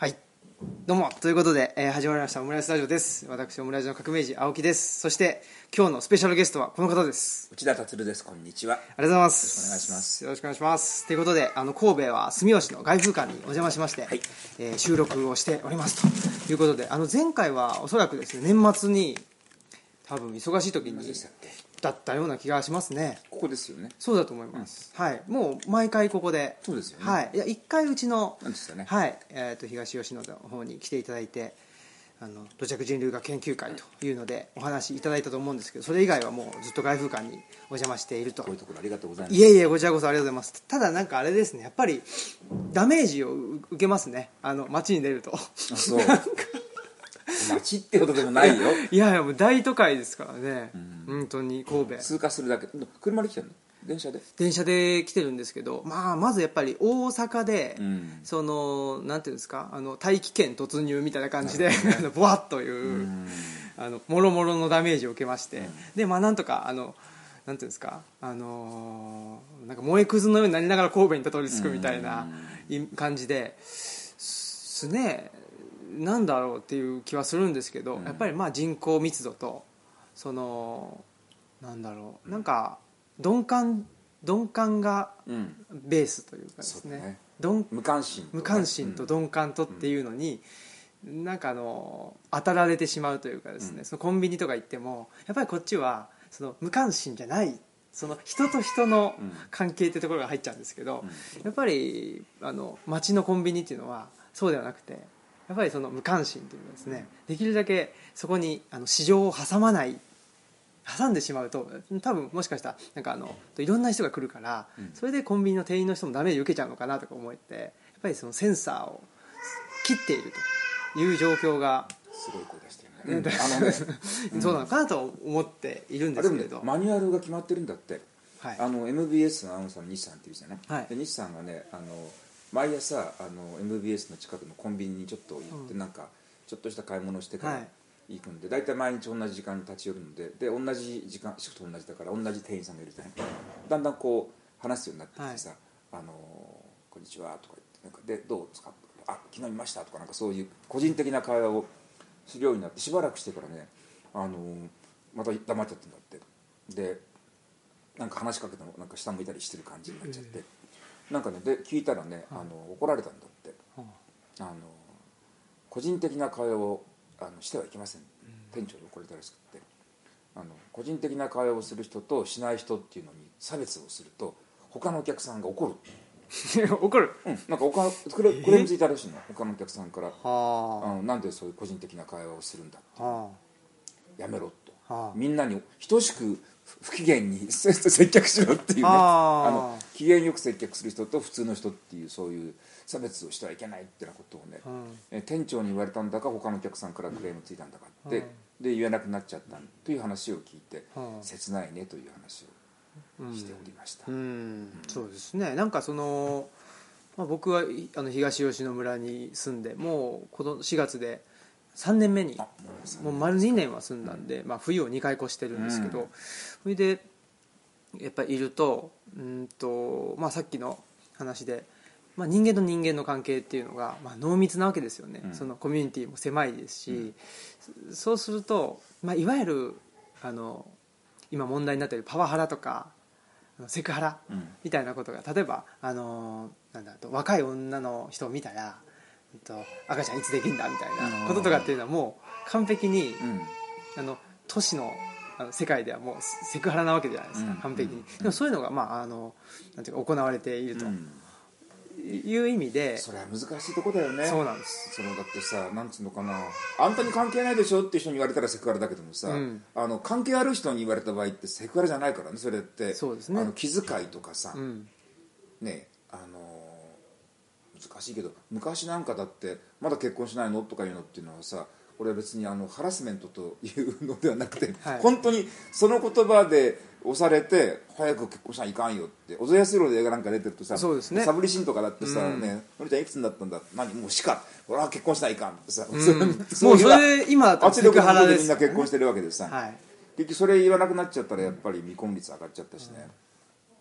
はい。どうも。ということで、えー始まりました。オムライスラジオです。私オムライスの革命児青木です。そして今日のスペシャルゲストはこの方です。内田達です。こんにちは。ありがとうございます。よろしくお願いします。よろしくお願いします。ということであの神戸は住吉の外風館にお邪魔しまして、はい。えー収録をしております。ということであの前回はおそらくですね年末に多分忙しい時にだったような気がしますね。ここですよね。そうだと思います、はい。もう毎回ここで。そうですよね。はい。いや一回うちのなんですよね？はい、えー、と東吉野の方に来ていただいてあの土着人類学研究会というのでお話いただいたと思うんですけどそれ以外はもうずっと外風館にお邪魔していると。こういうところありがとうございます。いえいえこちらこそありがとうございます。ただなんかあれですね。やっぱりダメージを受けますね。あの街に出ると。あそう 街ってことでもないよ。いやいやもう大都会ですからね。本当に神戸。通過するだけ。車で来てるの？電車で？電車で来てるんですけど、まあ、まずやっぱり大阪で、うん。そのなんていうんですか？あの大気圏突入みたいな感じで、あのボワッという、あのもろもろのダメージを受けまして、でまあなんとかあのなんていうんですか？あのーなんか燃えくずのようになりながら神戸にたどり着くみたいない感じで。すねなんだろうっていう気はするんですけど、やっぱりまあ人口密度とそのなんだろうなんか鈍感鈍感がうん。ベースというかですね。そうだね。鈍無関心とか無関心と鈍感とっていうのに、なんかあの当たられてしまうというかですね、そのコンビニとか行ってもやっぱりこっちはその無関心じゃないその人と人のうん。関係ってところが入っちゃうんですけど、うん。やっぱりあの街のコンビニっていうのはそうではなくてやっぱりその無関心というかですねできるだけそこにあの市場を挟まない挟んでしまうと多分もしかしたらなんかあのいろんな人が来るから、うん。それでコンビニの店員の人もダメージ受けちゃうのかなとか思ってやっぱりそのセンサーを切っているという状況が、すごい声出してるね、うんあのね。そうなのかなと思っているんですもけれど、ねマニュアルが決まってるんだって。はい。あの MBS のアナウンサーの西さんっていうじゃない、はい。で西さんがねあの毎朝あの MBS の近くのコンビニにちょっと行って、うん。なんかちょっとした買い物してからはい。行くんで、大体毎日同じ時間に立ち寄るのでで同じ時間シフト同じだから同じ店員さんがいるじゃない？だんだんこう話すようになってきてさ「あのこんにちは」とか言ってなんか「でどうですか?」あ昨日見ました」とかなんかそういう個人的な会話をするようになってしばらくしてからねあのまた黙っちゃってんだって。でなんか話しかけてもなんか下向いたりしてる感じになっちゃって、なんかねで聞いたらねあの怒られたんだって。うん。あの個人的な会話をあのしてはいけません、店長に怒られたらしくって。あの個人的な会話をする人としない人っていうのに差別をすると他のお客さんが怒る、怒る？うん、なんか他クレクレームついたらしいの他のお客さんから。あ。はのなんでそういう個人的な会話をするんだあはやめろと、はあ。みんなに等しく不機嫌に 接客しろっていうね。あ。ーあの機嫌よく接客する人と普通の人っていうそういう差別をしてはいけないってなことをね、うん。え店長に言われたんだか他のお客さんからクレームついたんだかって、うん。で言えなくなっちゃったという話を聞いて、うん。切ないねという話をしておりました、うん。そうですね。なんかその、まあ、僕はいあの東吉野村に住んでもうこの4月で3年目にあもう丸2年は住んだんで、まあ、冬を2回越してるんですけど、うん。それでやっぱりいるとうんと、まあ、さっきの話で、まあ、人間と人間の関係っていうのが、まあ、濃密なわけですよね、うん。そのコミュニティも狭いですし、そうすると、まあ、いわゆるあの今問題になっているパワハラとかセクハラうん。みたいなことが例えばあのなんだと若い女の人を見たらえっと赤ちゃんいつできんだみたいなこととかっていうのはもう完璧にうん。あの都市のあの世界ではもうセクハラなわけじゃないですか、うん。完璧に、うん。でもそういうのが、まあ、あのなんていうか行われていると。うん。いう意味で、それは難しいとこだよね。そうなんです。そのだってさなんつうのかな。あんたに関係ないでしょっていう人に言われたらセクハラだけどもさ、うん。あの関係ある人に言われた場合ってセクハラじゃないからねそれって。そうですね。あの気遣いとかさ、うん。ねあの難しいけど昔なんかだってまだ結婚しないのとかいうのっていうのはさこれは別にあのハラスメントというのではなくて、はい。本当にその言葉で押されて早く結婚しないかんよって小津安二郎で映画なんか出てるとさそうですね。サブリシンとかだってさ、うん。ねのりちゃんいくつになったんだ？何？もうしか。俺は結婚しないかんってさ、うん。もうそいれ今圧力でハラです。みんな結婚してるわけでさ、はい。結局それ言わなくなっちゃったらやっぱり未婚率上がっちゃったしね、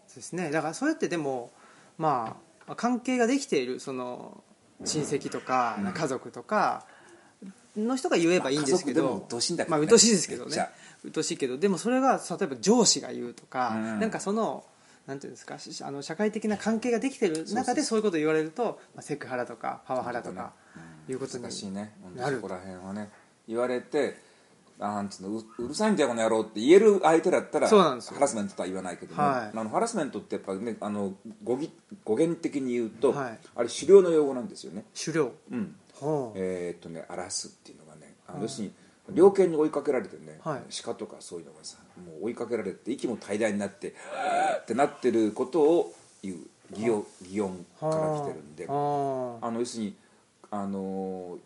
そうですね。だからそれってでもまあ関係ができているその親戚とか、家族とかの人が言えばいいんですけど、まあ家族でも鬱陶しいんだけどね。まあ鬱陶しいですけどね。めっちゃ鬱陶しいけどでもそれが例えば上司が言うとか、うん。なんかそのなんていうんですかしあの社会的な関係ができてる中でそういうことを言われると、まあ、セクハラとかパワハラとかいうことに難しいね。なる。そこら辺はね。言われてなんつうのううるさいんだよこの野郎って言える相手だったらそうなんですよ。ハラスメントとは言わないけども、はい。あのハラスメントってやっぱねあの語義語源的に言うと、はい。あれ狩猟の用語なんですよね。狩猟。うんえーっとね荒らすっていうのがねあの要するに猟犬に追いかけられてね、はい。鹿とかそういうのがさもう追いかけられて息も怠大になって ってなってることを言う擬音擬音から来てるんで。はああの要するにあの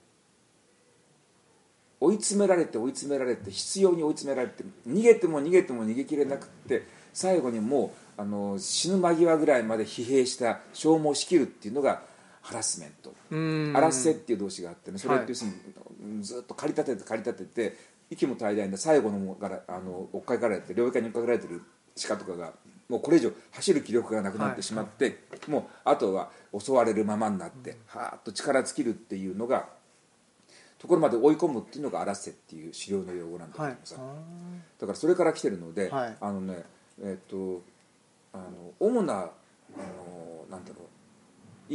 追い詰められて追い詰められて必要に追い詰められて逃げても逃げても逃げきれなくって最後にもうあの死ぬ間際ぐらいまで疲弊した消耗しきるっていうのがハラスメントうん。荒らせっていう動詞があってねそれっはいて要するにずっと駆り立てて駆り立てて息も怠大な最後のもからあの追っかけられて領域に追っかけられてる鹿とかがもうこれ以上走る気力がなくなってしまって、もうあとは襲われるままになって、はーっと力尽きるっていうのがところまで追い込むっていうのが荒らせっていう狩猟の用語なんだけどはい。だからそれから来てるので、はい。あのねえっ、とあの主なあのなんだろう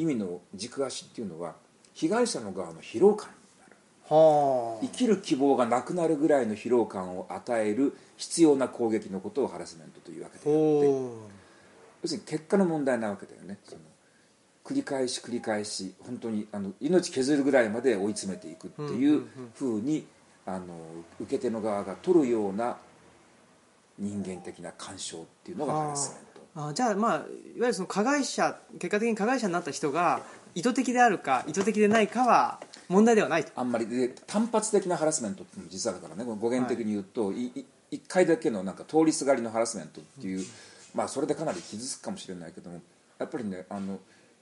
意味の軸足っていうのは被害者の側の疲労感になる。は生きる希望がなくなるぐらいの疲労感を与える必要な攻撃のことをハラスメントというわけあであってほ要するに結果の問題なわけだよね。その繰り返し繰り返し本当にあの命削るぐらいまで追い詰めていくっていうふうにあの受け手の側が取るような人間的な干渉っていうのがハラスメント。うあじゃあまあいわゆるその加害者結果的に加害者になった人が意図的であるか意図的でないかは問題ではないと。あんまりで単発的なハラスメントっていうのも実はだからねこの語源的に言うと、い。い一回だけのなんか通りすがりのハラスメントっていう、まあそれでかなり傷つくかもしれないけどもやっぱりねあの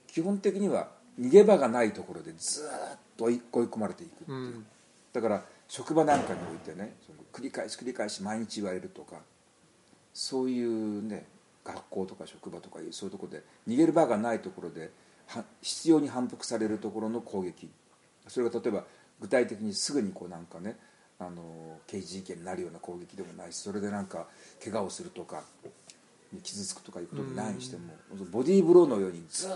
基本的には逃げ場がないところでずーっと追い追い込まれていくっていう、うん。だから職場なんかにおいてねその繰り返し繰り返し毎日言われるとかそういうね学校とか職場とかいうそういうところで逃げる場がないところでは必要に反復されるところの攻撃。それが例えば具体的にすぐにこうなんかねあの刑事事件になるような攻撃でもないしそれでなんか怪我をするとか傷つくとかいうこともないにしてもボディーブローのようにずーっ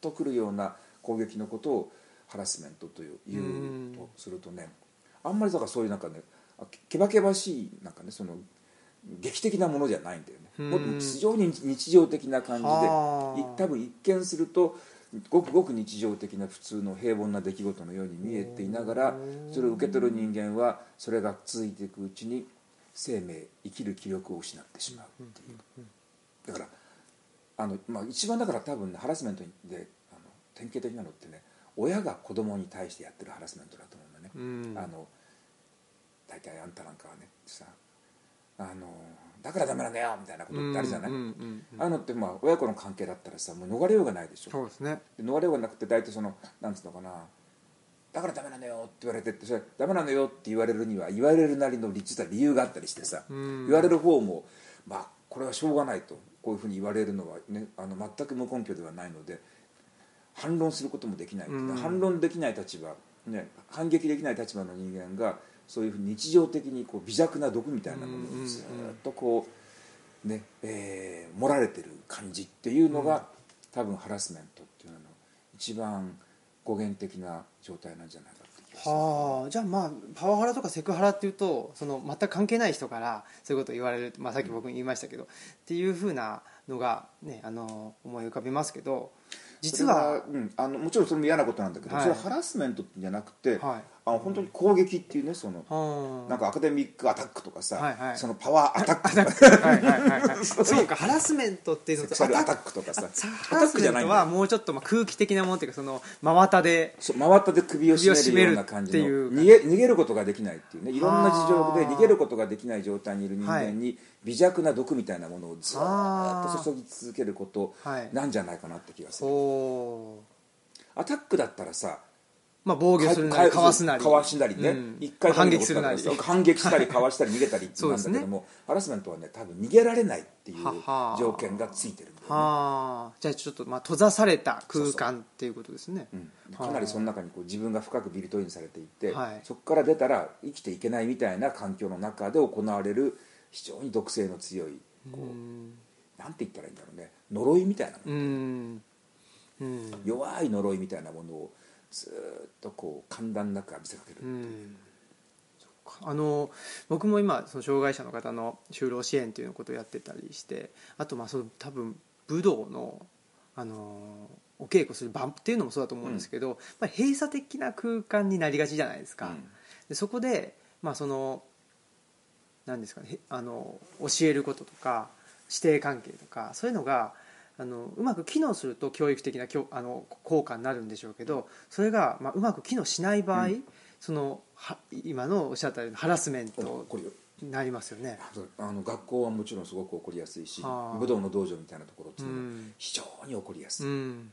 とくるような攻撃のことをハラスメントというとするとねあんまりだからそういうなんかねあけばけばしいなんかねその劇的なものじゃないんだよもっと非常に日常的な感じで多分一見するとごくごく日常的な普通の平凡な出来事のように見えていながらそれを受け取る人間はそれが続いていくうちに生命生きる気力を失ってしまうっていう。だからあの、まあ、一番だから多分ねハラスメントであの典型的なのってね親が子供に対してやってるハラスメントだと思うんだね、うん。あの大体あんたなんかはねさあのだからダメなんだよみたいなことってあるじゃない、ああいうのってまあ親子の関係だったらさもう逃れようがないでしょ。そうですね。で逃れようがなくて大体そのなんつうのかな。だからダメなんだよって言われてってそれダメなんだよって言われるには言われるなりの実は理由があったりしてさ、うん。言われる方もまあこれはしょうがないとこういうふうに言われるのはねあの全く無根拠ではないので反論することもできない、うん。反論できない立場、ね、反撃できない立場の人間がそういうふうに日常的にこう微弱な毒みたいなものをずっとこうねえー盛られてる感じっていうのが、多分ハラスメントっていうのの一番語源的な状態なんじゃないかはあ。じゃあまあパワハラとかセクハラっていうとその全く関係ない人からそういうことを言われる、まあ、さっき僕言いましたけど、っていうふうなのが、ね、あの思い浮かびますけど実はうん、あのもちろんそれも嫌なことなんだけど、はい。それはハラスメントじゃなくて、はいあの本当に攻撃っていうねその、はあなんかアカデミックアタックとかさ、はいはい。そのパワーアタックとか。はいはい そうかハラスメントっていうのとセクシャルアタックとかささアタックじゃないんだ。よハラスメントはもうちょっとまあ空気的なものっていうかその真綿でそう真綿で首を絞めるような感じの。逃げ逃げることができないっていうねいろんな事情ではあ逃げることができない状態にいる人間に微弱な毒みたいなものをずっと注ぎ続けることはい。なんじゃないかなって気がする。おアタックだったらさまあ防御するなりかわすなり。かわしなりね、うん。一回反撃するなり。反撃したりかわしたり逃げたりっていうのなんだけども、ハラスメントはね多分逃げられないっていう条件がついてるんだよね。はあ。じゃあちょっとまあ閉ざされた空間っていうことですね。うん。かなりその中にこう自分が深くビルトインされていて、はい。そこから出たら生きていけないみたいな環境の中で行われる非常に毒性の強いこうなんて言ったらいいんだろうね。呪いみたいなもの。うん。うん。弱い呪いみたいなものをずーっとこう寒暖なく浴びせかける、う。ん。あの僕も今その障害者の方の就労支援っていうのことをやってたりしてあとまあその多分武道のあのお稽古する場っていうのもそうだと思うんですけど、やっぱり閉鎖的な空間になりがちじゃないですか、うん。でそこで、まあ、その何ですかねへあの教えることとか師弟関係とかそういうのがあのうまく機能すると教育的なきょあの効果になるんでしょうけどそれが、まあ、うまく機能しない場合、そのは今のおっしゃったようなハラスメントなりますよね。あの学校はもちろんすごく起こりやすいし武道の道場みたいなところっていうのはうん。非常に起こりやすい、うん。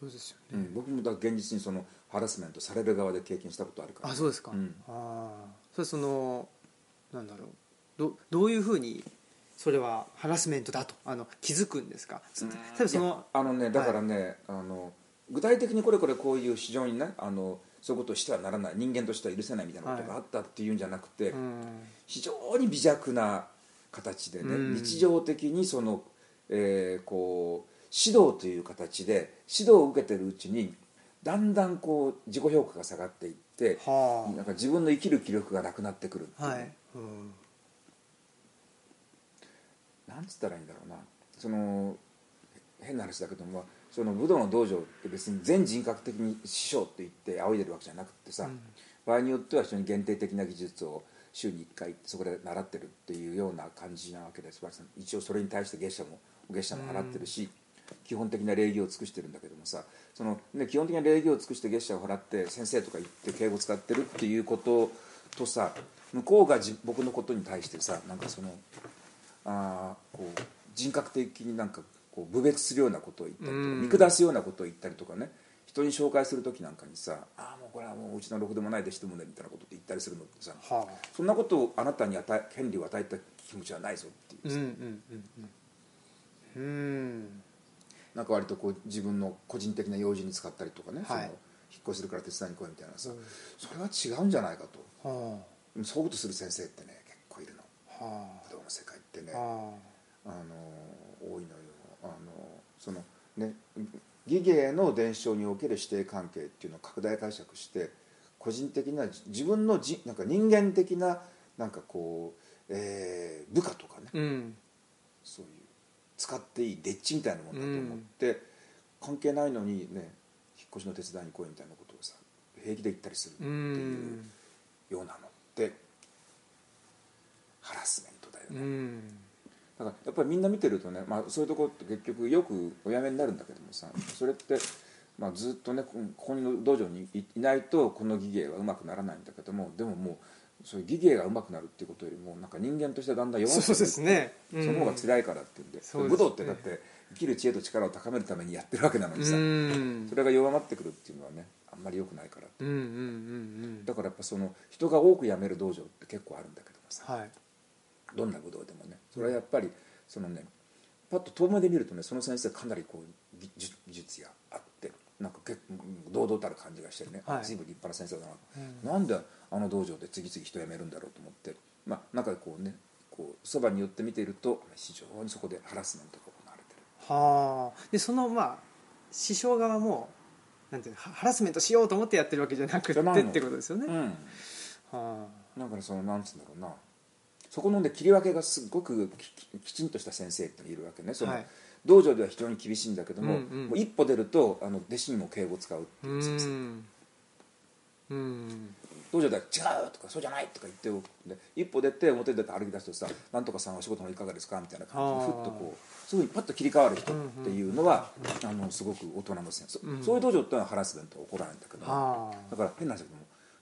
そうですよね、うん。僕もだ現実にそのハラスメントされる側で経験したことあるから。あそうですか、うん。ああ。それそのなんだろう。どどういうふうにそれはハラスメントだとあの気づくんですか？そのあのねだからね、あの具体的にこれこれこういう非常にねあのそういうことをしてはならない人間としては許せないみたいなことがあったっていうんじゃなくて、うん。非常に微弱な形でね、うん。日常的にその、えーこう指導という形で指導を受けてるうちにだんだんこう自己評価が下がっていってはなんか自分の生きる気力がなくなってくるっていう、あはい、うんなんつったらいいんだろうな。その変な話だけどもその武道の道場って別に全人格的に師匠って言って仰いでるわけじゃなくてさ、うん。場合によっては非常に限定的な技術を週に1回そこで習ってるっていうような感じなわけです。一応それに対して月謝も月謝も払ってるし、基本的な礼儀を尽くしてるんだけどもさその、ね、基本的な礼儀を尽くして月謝を払って先生とか言って敬語使ってるっていうこととさ向こうがじ僕のことに対してさなんかそのあーこう人格的になんかこう侮蔑するようなことを言ったりとかうん。見下すようなことを言ったりとかね。人に紹介する時なんかにさ「ああもうこれはもううちのろくでもない弟子どもね」みたいなことって言ったりするのってさはあ。そんなことをあなたに与え権利を与えた気持ちはないぞっていうさ、うんうんうんうん。うん。なんか割とこう自分の個人的な用事に使ったりとかね、はい。その引っ越しするから手伝いに来いみたいなさ、うん。それは違うんじゃないかと。はでもそういうことする先生ってね結構いるの。あは武道の世界ってねあはあの多いのよ。あのそのね技芸の伝承における師弟関係っていうのを拡大解釈して個人的な自分のじなんか人間的ななんかこう、えー部下とかねあうん。そういう使っていいデッチみたいなものだと思って、関係ないのにね引っ越しの手伝いに来いみたいなことをさ平気で言ったりするってういうん。ようなのってハラスよね、うんだからやっぱりみんな見てるとね、まあ、そういうところって結局よくおやめになるんだけどもさそれって、まあ、ずっとねこここの道場にいいないとこの技芸はうまくならないんだけどもでももうそういう技芸がうまくなるっていうことよりもなんか人間としてだんだん弱くなそうですね。うん。その方が辛いからっていうんで,、ね。武道ってだって生きる知恵と力を高めるためにやってるわけなのにさ、うん。それが弱まってくるっていうのはねあんまり良くないからうんうんうんうん。だからやっぱその人が多く辞める道場って結構あるんだけどもさはいどんな武道でもね。それはやっぱりそのねパッと遠目で見るとねその先生かなりこう技術技術があってなんか結構堂々たる感じがしてね、はい。随分立派な先生だな、なんであの道場で次々人辞めるんだろうと思ってまあなんかこうねこうそばに寄って見ていると非常にそこでハラスメントが行われてる。はあ。でそのまあ師匠側もなんていうのハハラスメントしようと思ってやってるわけじゃなくてってことですよね、うんはなん。かねそのなんつうんだろうなそこのね切り分けがすごくきききちんとした先生っているわけね。その、はい。道場では非常に厳しいんだけども,、うんうん。もう一歩出るとあの弟子にも敬語を使うってあ、いうう先生ん。うん。道場では「違う!」とか「そうじゃない!」とか言っておくで一歩出て表に出て歩き出すとさ「なんとかさんお仕事のいかがですか?」みたいな感じでふっとこうすぐにパッと切り替わる人っていうのは、あのすごく大人の先生、そうん。そういう道場っていうのはハラスメントは起こらないんだけどだから変な話だけ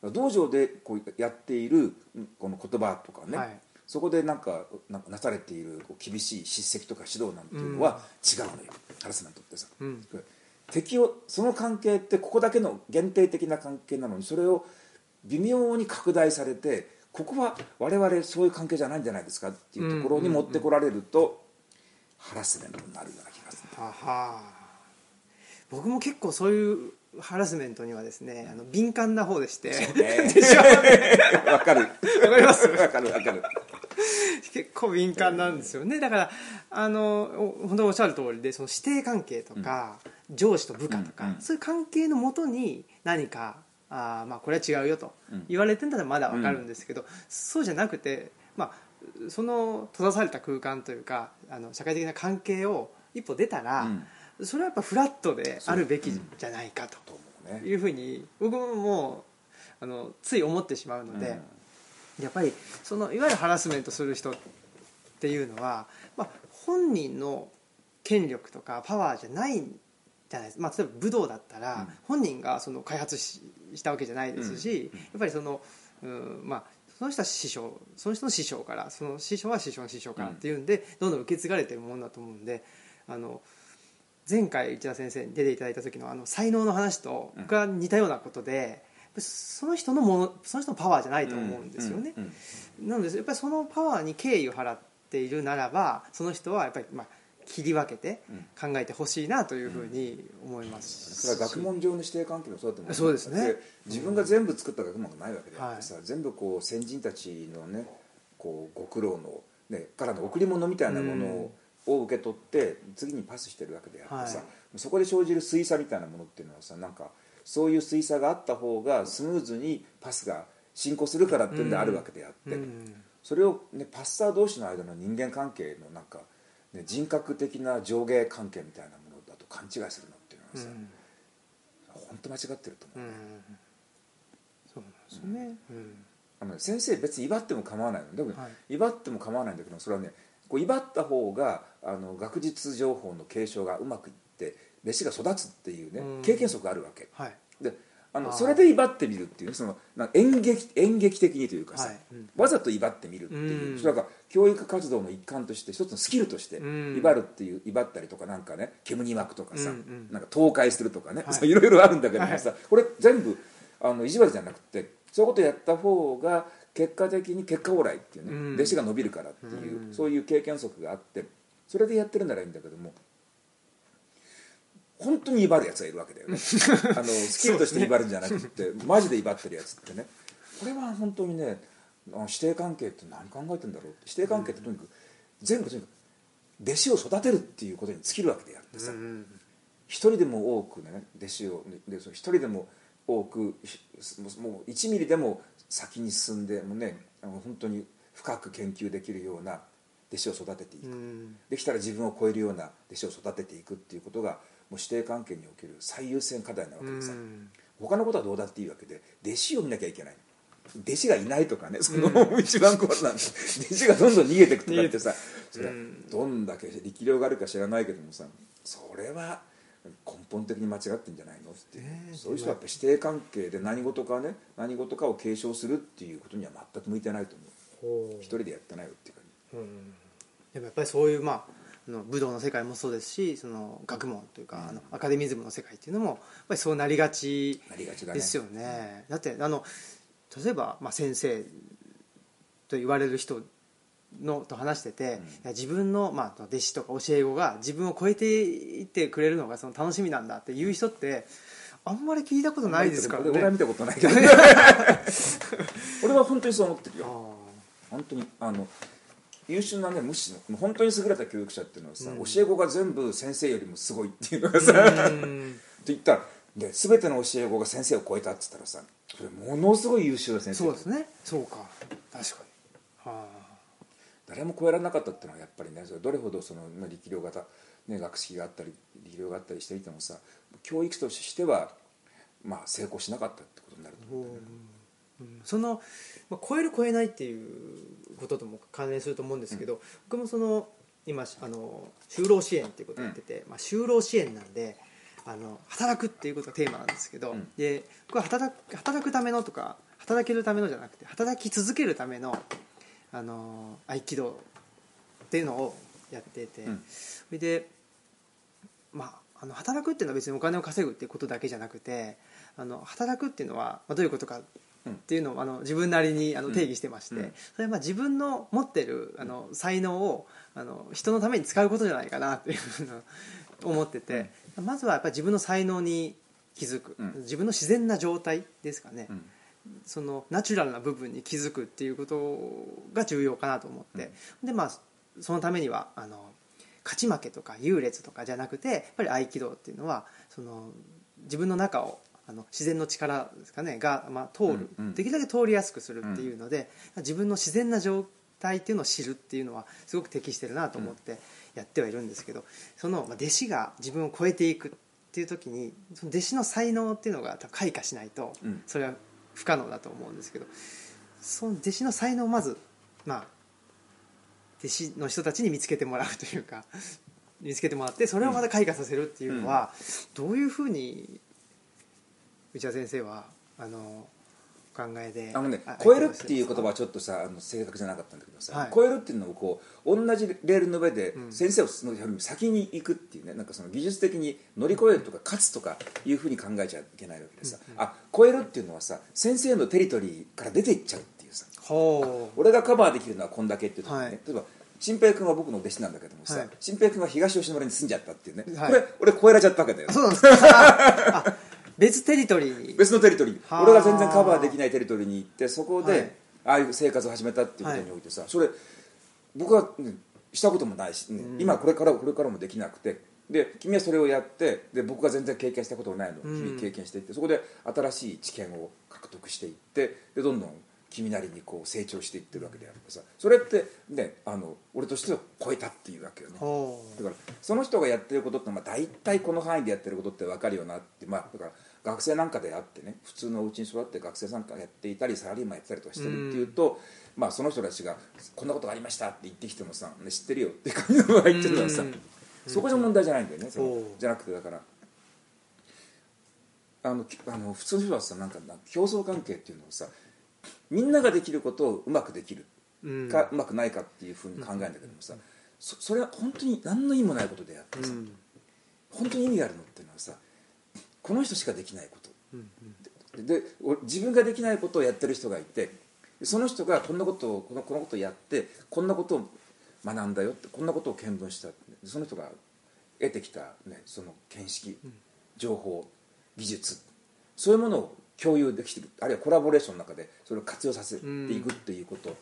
ども道場でこうやっているうんこの言葉とかね、はいそこでなんかななされているこう厳しい叱責とか指導なんていうのは違うのよ、ハラスメントってさ、うん。敵をその関係ってここだけの限定的な関係なのにそれを微妙に拡大されてここは我々そういう関係じゃないんじゃないですかっていうところに持ってこられると、ハラスメントになるような気がする。はは。僕も結構そういうハラスメントにはですねあの敏感な方でして。わかる。わかります。わかるわかる 結構敏感なんですよね。だからあのお本当におっしゃる通りでその師弟関係とか、上司と部下とか、うんうん。そういう関係のもとに何かあーまあこれは違うよと言われてんだらまだわかるんですけど、そうじゃなくて、まあ、その閉ざされた空間というかあの社会的な関係を一歩出たら、それはやっぱフラットであるべきじゃないかというふうに僕ももうあのつい思ってしまうので。やっぱりそのいわゆるハラスメントする人っていうのは、まあ、本人の権力とかパワーじゃないんじゃないですか、まあ、例えば武道だったら、うん。本人がその開発ししたわけじゃないですし、やっぱりその、うんまあ、その人は師匠その人の師匠からその師匠は師匠の師匠からっていうんで、どんどん受け継がれてるものだと思うんであの前回内田先生に出ていただいた時のあの才能の話とが似たようなことで、その人のものその人のパワーじゃないと思うんですよね。うんうんなのでやっぱりそのパワーに敬意を払っているならばその人はやっぱりまあ切り分けて考えてほしいなというふうに思います、それは学問上の師弟関係もそうだと思うそうですね。自分が全部作った学問がないわけであってさ、は全部こう先人たちのねこうご苦労の、ね、からの贈り物みたいなものを,、を受け取って次にパスしてるわけであってさ、はい。そこで生じる水差みたいなものっていうのはさなんかそういう水差があった方がスムーズにパスが進行するからっていうんであるわけであって、うん。それを、ね、パッサー同士の間の人間関係のなんか、ね、人格的な上下関係みたいなものだと勘違いするのっていうのはさ、うん。本当間違ってると思う、うん。そうなんですよね、うん。あのね先生別に威張っても構わないのでも、はい。威張っても構わないんだけどそれはねこう威張った方があの学術情報の継承がうまくいって弟子が育つっていうね、うん。経験則があるわけ。はい。であのそれで威張ってみるっていうそのなんか演劇演劇的にというかさ、はい。うん。わざと威張ってみるっていう、うん。それが教育活動の一環として一つのスキルとしてうん。威張るっていう威張ったりとかなんかね煙に巻くとかさ、うんうん。なんか倒壊するとかね、はい。ろいろあるんだけどもさ、これ全部あの意地悪じゃなくてそういうことやった方が結果的に結果オーライっていうね、うん。弟子が伸びるからっていう、うん。そういう経験則があってそれでやってるならいいんだけども本当に威張るやつがいるわけだよね。あのスキルとして威張るんじゃなくて、マジで威張ってるやつってね。これは本当にね師弟関係って何考えてんだろうって。師弟関係ってとにかく全部とにかく弟子を育てるっていうことに尽きるわけであってさ、うん一人でも多くね弟子をでその一人でも多くしもう1ミリでも先に進んでもうねあの本当に深く研究できるような弟子を育てていく、うん。できたら自分を超えるような弟子を育てていくっていうことがもう師弟関係における最優先課題なわけでさ、うん。他のことはどうだっていいわけで弟子を見なきゃいけない。弟子がいないとかねその、一番怖いな。んで弟子がどんどん逃げていくとかってさそれはどんだけ力量があるか知らないけどもさそれは根本的に間違ってんじゃないのってえそういう人はやっぱ師弟関係で何事かね何事かを継承するっていうことには全く向いてないと思う。一人でやってないよっていうかうん。でもやっぱりそういうまああの武道の世界もそうですしその学問というか、あのアカデミズムの世界っていうのもやっぱりそうなりがちですよね。だってあの例えば、まあ、先生と言われる人のと話してて、いや自分の、まあ、弟子とか教え子が自分を超えていってくれるのがその楽しみなんだっていう人ってあんまり聞いたことないですからね。俺は見たことないけど 俺は本当にそう思ってるよ。あ本当にあの優秀なね無視の本当に優れた教育者っていうのはさ、教え子が全部先生よりもすごいっていうのがさ、ーってうん言ったらで全ての教え子が先生を超えたって言ったらさそれものすごい優秀な先生そうですね。そうか。確かに。は誰も超えられなかったっていうのはやっぱりねそれどれほどそのまあ力量型、ね、学識があったり力量があったりしていてもさ教育としては、まあ、成功しなかったってことになると思うんだよね。うん。その、まあ、超える超えないっていうこととも関連すると思うんですけど、僕もその今あの就労支援っていうことをやってて、まあ、就労支援なんであの働くっていうことがテーマなんですけど、うん。で僕は働く働くためのとか働けるためのじゃなくて働き続けるためのあの合気道っていうのをやっていて、うん。それでまああの働くっていうのは別にお金を稼ぐっていうことだけじゃなくてあの働くっていうのは、まあ、どういうことかっていうのをあの自分なりにあの定義してまして、うん。それはまあ自分の持ってるあの才能をあの人のために使うことじゃないかなっていうふうな 思ってて、まずはやっぱり自分の才能に気づく、うん。自分の自然な状態ですかね、うん。そのナチュラルな部分に気づくっていうことが重要かなと思って、でまあそのためにはあの勝ち負けとか優劣とかじゃなくてやっぱり合気道っていうのはその自分の中をあの自然の力ですかねが、まあ、通る、うんうん。できるだけ通りやすくするっていうので、自分の自然な状態っていうのを知るっていうのはすごく適してるなと思ってやってはいるんですけど、そのまあ弟子が自分を超えていくっていう時にその弟子の才能っていうのが多分開花しないとうん。それは不可能だと思うんですけどその弟子の才能をまずまあ弟子の人たちに見つけてもらうというか見つけてもらってそれをまた開花させるっていうのは、どういうふうに内田先生はあのお考えであのねあ超えるっていう言葉ははちょっとさあの正確じゃなかったんだけどさ、はい。超えるっていうのをこう同じレールの上でうん。先生を先に行くっていうねなんかその技術的に乗り越えるとか勝つとかいうふうに考えちゃいけないわけでさ、あ超えるっていうのはさ先生のテリトリーから出ていっちゃうっていうさ。ほう。俺がカバーできるのはこんだけっていう時にね、はい。例えば新平君は僕の弟子なんだけどもさ、はい。新平君は東吉野村に住んじゃったっていうね、はい。これ俺超えられちゃったわけだよ。そうなんです。か別テリトリー。に別のテリトリー。はあ。俺が全然カバーできないテリトリーに行ってそこで、はい。ああいう生活を始めたっていうことにおいてさ、それ僕は、ねしたこともないし、ね今これからこれからもできなくて。で君はそれをやってで僕が全然経験したことがないのを経験していってそこで新しい知見を獲得していってでどんどん君なりにこう成長していってるわけであってさそれってねあの俺としては超えたっていうわけよね。だからその人がやってることってまあ大体この範囲でやってることって分かるよなってまあだから学生なんかであってね普通のお家に育って学生さんかやっていたりサラリーマンやってたりとかしてるっていうと、まあその人たちがこんなことがありましたって言ってきてもさ、ね、知ってるよって感じの場合っていうのはさうん。そこじゃ問題じゃないんだよねそじゃなくてだから。あのきあの普通の人はさなんかな競争関係っていうのをさみんなができることをうまくできるうん。かうまくないかっていうふうに考えるんだけどもさ、そそれは本当に何の意味もないことであってさ、うん。本当に意味があるのっていうのはさこの人しかできないこと。うんでお自分ができないことをやってる人がいてその人がこんなことをこのこのことをやってこんなことを学んだよってこんなことを見聞したその人が得てきた、ね、その見識情報技術そういうものを共有できてるあるいはコラボレーションの中でそれを活用させていくっていうこと、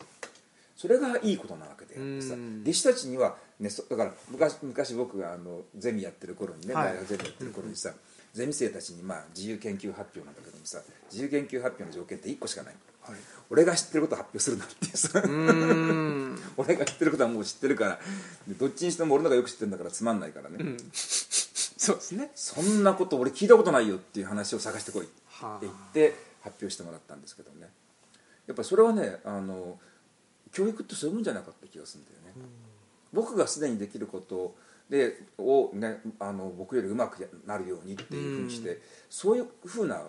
それがいいことなわけでうん。弟子たちには、ね、そだから昔昔僕があのゼミやってる頃にね、はい。大学ゼミやってる頃にさ、ゼミ生たちに、まあ、自由研究発表なんだけどもさ自由研究発表の条件って1個しかない。はい。俺が知ってることを発表するなっていうさ、俺が知ってることはもう知ってるから。でどっちにしても俺のがよく知ってるんだからつまんないからね、うん。そうですね。そんなこと俺聞いたことないよっていう話を探してこいってはあ。言って発表してもらったんですけどね。やっぱそれはねあの教育ってそういうもんじゃなかった気がするんだよね、僕がすでにできることでを、ね、あの僕よりうまくなるようにっていうふうにして、そういうふうな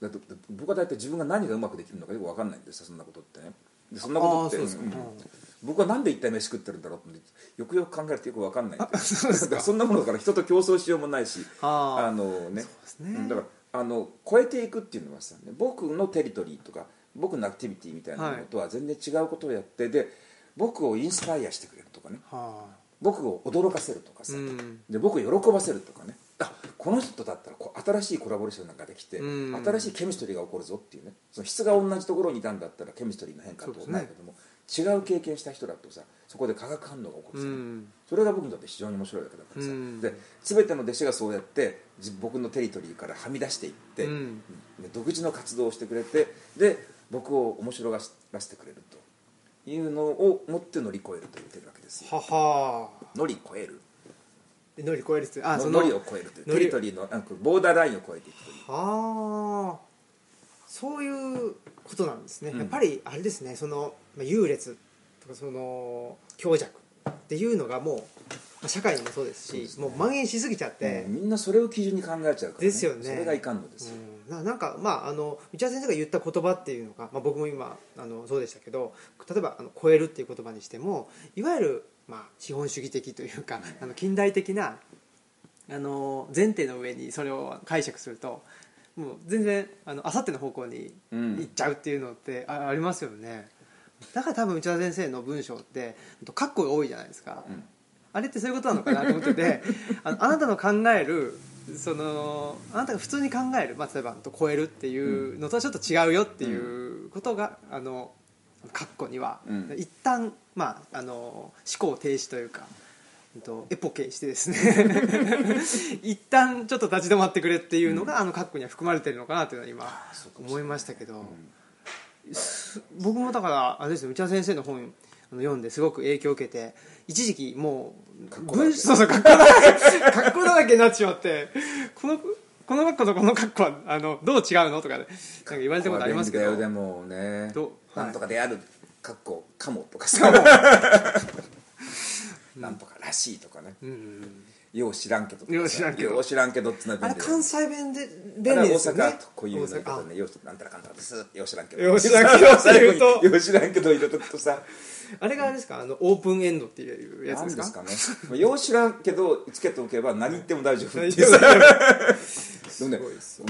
だって僕は大体自分が何がうまくできるのかよく分かんないんですよそんなことってね。でそんなことってうん。うん。僕はなんで一体飯食ってるんだろうってよくよく考えるとよく分かんないそそんなものだから人と競争しようもないしあのね。すね。うんだからあの超えていくっていうのはさ、ね、僕のテリトリーとか僕のアクティビティみたいなものとは全然違うことをやって、で僕をインスパイアしてくれるとかね。は僕を驚かせるとかあさ、うん。で僕を喜ばせるとかね。あこの人だったらこう新しいコラボレーションなんかできて、うん。新しいケミストリーが起こるぞっていうね。その質が同じところにいたんだったらケミストリーの変化とないけども、違う経験した人だとさそこで化学反応が起こるうさ、ん。それが僕にとって非常に面白いわけだからさ、うん。で全ての弟子がそうやってじ僕のテリトリーからはみ出していって、独自の活動をしてくれてで僕を面白がらせてくれるというのを持って乗り越えると言ってるわけですよ。はは。乗り越える。乗り越えるってあのその乗りを超えるという。乗り。テリトリーのなんかボーダーラインを超えていくという。はあ。そういうことなんですね、うん。やっぱりあれですね。そのまあ優劣とかその強弱っていうのがもうまあ社会にもそうですしね。もう蔓延しすぎちゃって、みんなそれを基準に考えちゃうから、ですよね。それがいかんのですよ、うんななんかまああの内田先生が言った言葉っていうのが、まあ、僕も今あのそうでしたけど例えばあの超えるっていう言葉にしてもいわゆる、まあ、資本主義的というかあの近代的なあの前提の上にそれを解釈するともう全然あの明後日の方向に行っちゃうっていうのってあ,、ありますよね。だから多分内田先生の文章ってかっこ多いじゃないですか、うん。あれってそういうことなのかなと思っててあのあなたの考えるそのあなたが普通に考える、まあ、例えばと超えるっていうのとはちょっと違うよっていうことが、あの括弧には、うん。一旦まああの思考停止というか。えっとエポケしてですね。一旦ちょっと立ち止まってくれっていうのが、あの括弧には含まれてるのかなというのは今思いましたけど、す僕もだからあれですよ内田先生の本読んですごく影響を受けて一時期もう文そうそう格好だらけ 格好だらけになってしまって。このこの格好とこの格好はあのどう違うのとか、ね、なんか言われたことありますけど。でもね。どうなんとかであるかっこかもとかさ。なんとからしいとかね。うんうんよう知らんけどよう知らんけど。よう知らんけどってのはあれ関西弁で便利ですよね。阪とこういうの大阪ねようなんたらかんたらですよう知らんけど。よう知らんけど。って言うとによう知らんけど入れとくとさ。あれがあれですか？あのオープンエンドっていうやつ何でか？ですすかね。まあよう知らんけどつけておけば何言っても大丈夫っていう。でも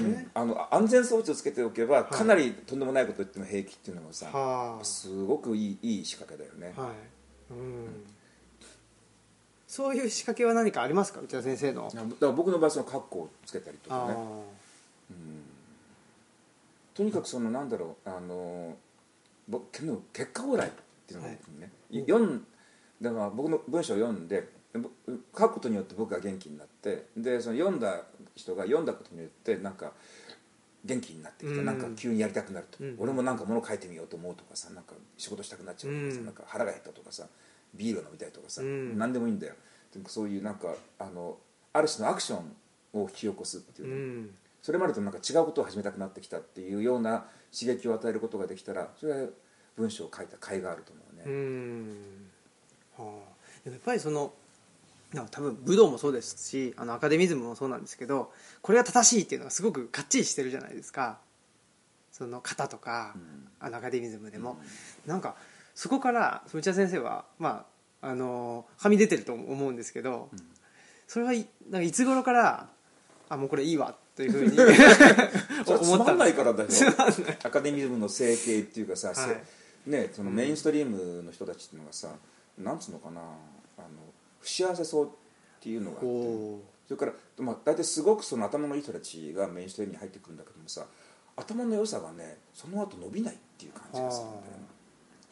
ねあの安全装置をつけておけばかなりとんでもないこと言っても平気っていうのがさはあ。すごくいいいい仕掛けだよね。はい、うん、そういう仕掛けは何かありますか？内田先生の。だから僕の場合そのカッコをつけたりとかね。あとにかくそのなんだろうあの僕結果オーライっていうのがね、はい。読んだから僕の文章を読んでぼ書くことによって僕が元気になってでその読んだ人が読んだことによってなんか元気になってきて、うん。なんか急にやりたくなると、うん。俺もなんか物書いてみようと思うとかさなんか仕事したくなっちゃうとかさ、うん。なんか腹が減ったとかさビールを飲みたいとかさ、うん。何でもいいんだよ。そういうなんかあのある種のアクションを引き起こすっていうう、ん。それまでとなんか違うことを始めたくなってきたっていうような刺激を与えることができたらそれは文章を書いた甲斐があると思ううね、ん。はあ。やっぱりその多分武道もそうですしあのアカデミズムもそうなんですけどこれが正しいっていうのがすごくかっちりしてるじゃないですか。その型とか、あのアカデミズムでも、なんかそこから内田先生はまああのはみ出てると思うんですけど、それはいなんかいつ頃からあもうこれいいわというふうに 思ったんないからだよ。アカデミズムの整形っていうかさ、せはい。ね、そのメインストリームの人たちっていうのがさ、なんつうのかなあの不幸せそうっていうのがあっておそれから、まあ、大体すごくその頭のいい人たちがメインストリームに入ってくるんだけどもさ頭の良さがねその後伸びないっていう感じがするんだよね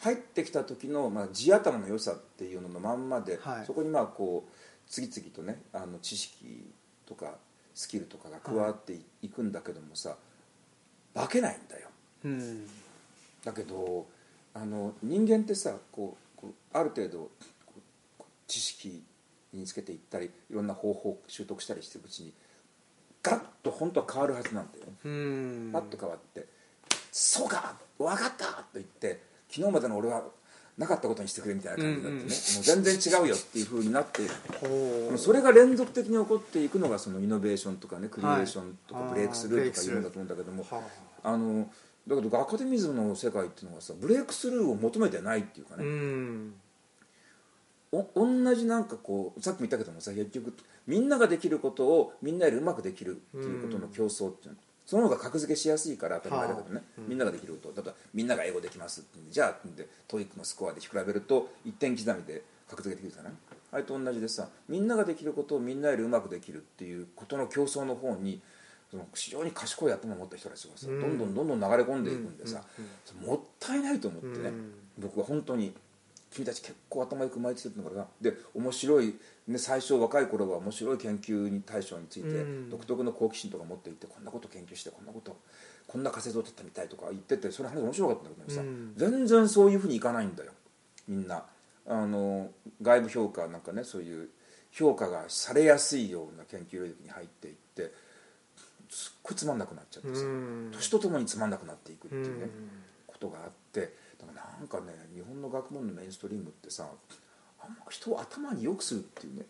入ってきた時の、まあ、地頭の良さっていうののまんまで、はい。そこにまあこう次々とねあの知識とかスキルとかが加わってい,、くんだけどもさ化けないんだよ。うん。だけどあの人間ってさこうある程度知識身につけていったりいろんな方法を習得したりしていくうちにガラッと本当は変わるはずなんだよね。うん。パッと変わって「そうか分かった!」と言って昨日までの俺はなかったことにしてくれみたいな感じになってね、うんうん。もう全然違うよっていうふうになってそれが連続的に起こっていくのがそのイノベーションとかねクリエーションとかはいブレイクスルーとかいうんだと思うんだけども。はあのだけどアカデミズムの世界っていうのはさブレイクスルーを求めてないっていうかあうね、ん。お同じなんかこうさっきも言ったけどもさ結局みんなができることをみんなよりうまくできるっていうことの競争っていうのその方が格付けしやすいから当たり前だけどね、はあうん。みんなができること。例えばみんなが英語できますって。じゃあで TOEIC のスコアで比べると1点刻みで格付けできるじゃない？あれと同じでさみんなができることをみんなよりうまくできるっていうことの競争の方にその非常に賢い頭を持った人たちがさ、うん。どんどんどんどん流れ込んでいくんでさ、うんもったいないと思ってね、うん。僕は本当に君たち結構頭よく巻いてるのかな。で面白い、ね、最初若い頃は面白い研究に対象についてうん。独特の好奇心とか持っていてこんなこと研究してこんなことこんな仮説を取ってみたいとか言っててそれ話面白かったんだけどさ、うん。全然そういうふうにいかないんだよ。みんな。あの外部評価なんかねそういう評価がされやすいような研究領域に入っていってすっごいつまんなくなっちゃってさ、うん。年とともにつまんなくなっていくっていうね、うん。ことがあってなんかね日本の学問のメインストリームってさあんま人を頭に良くするっていうね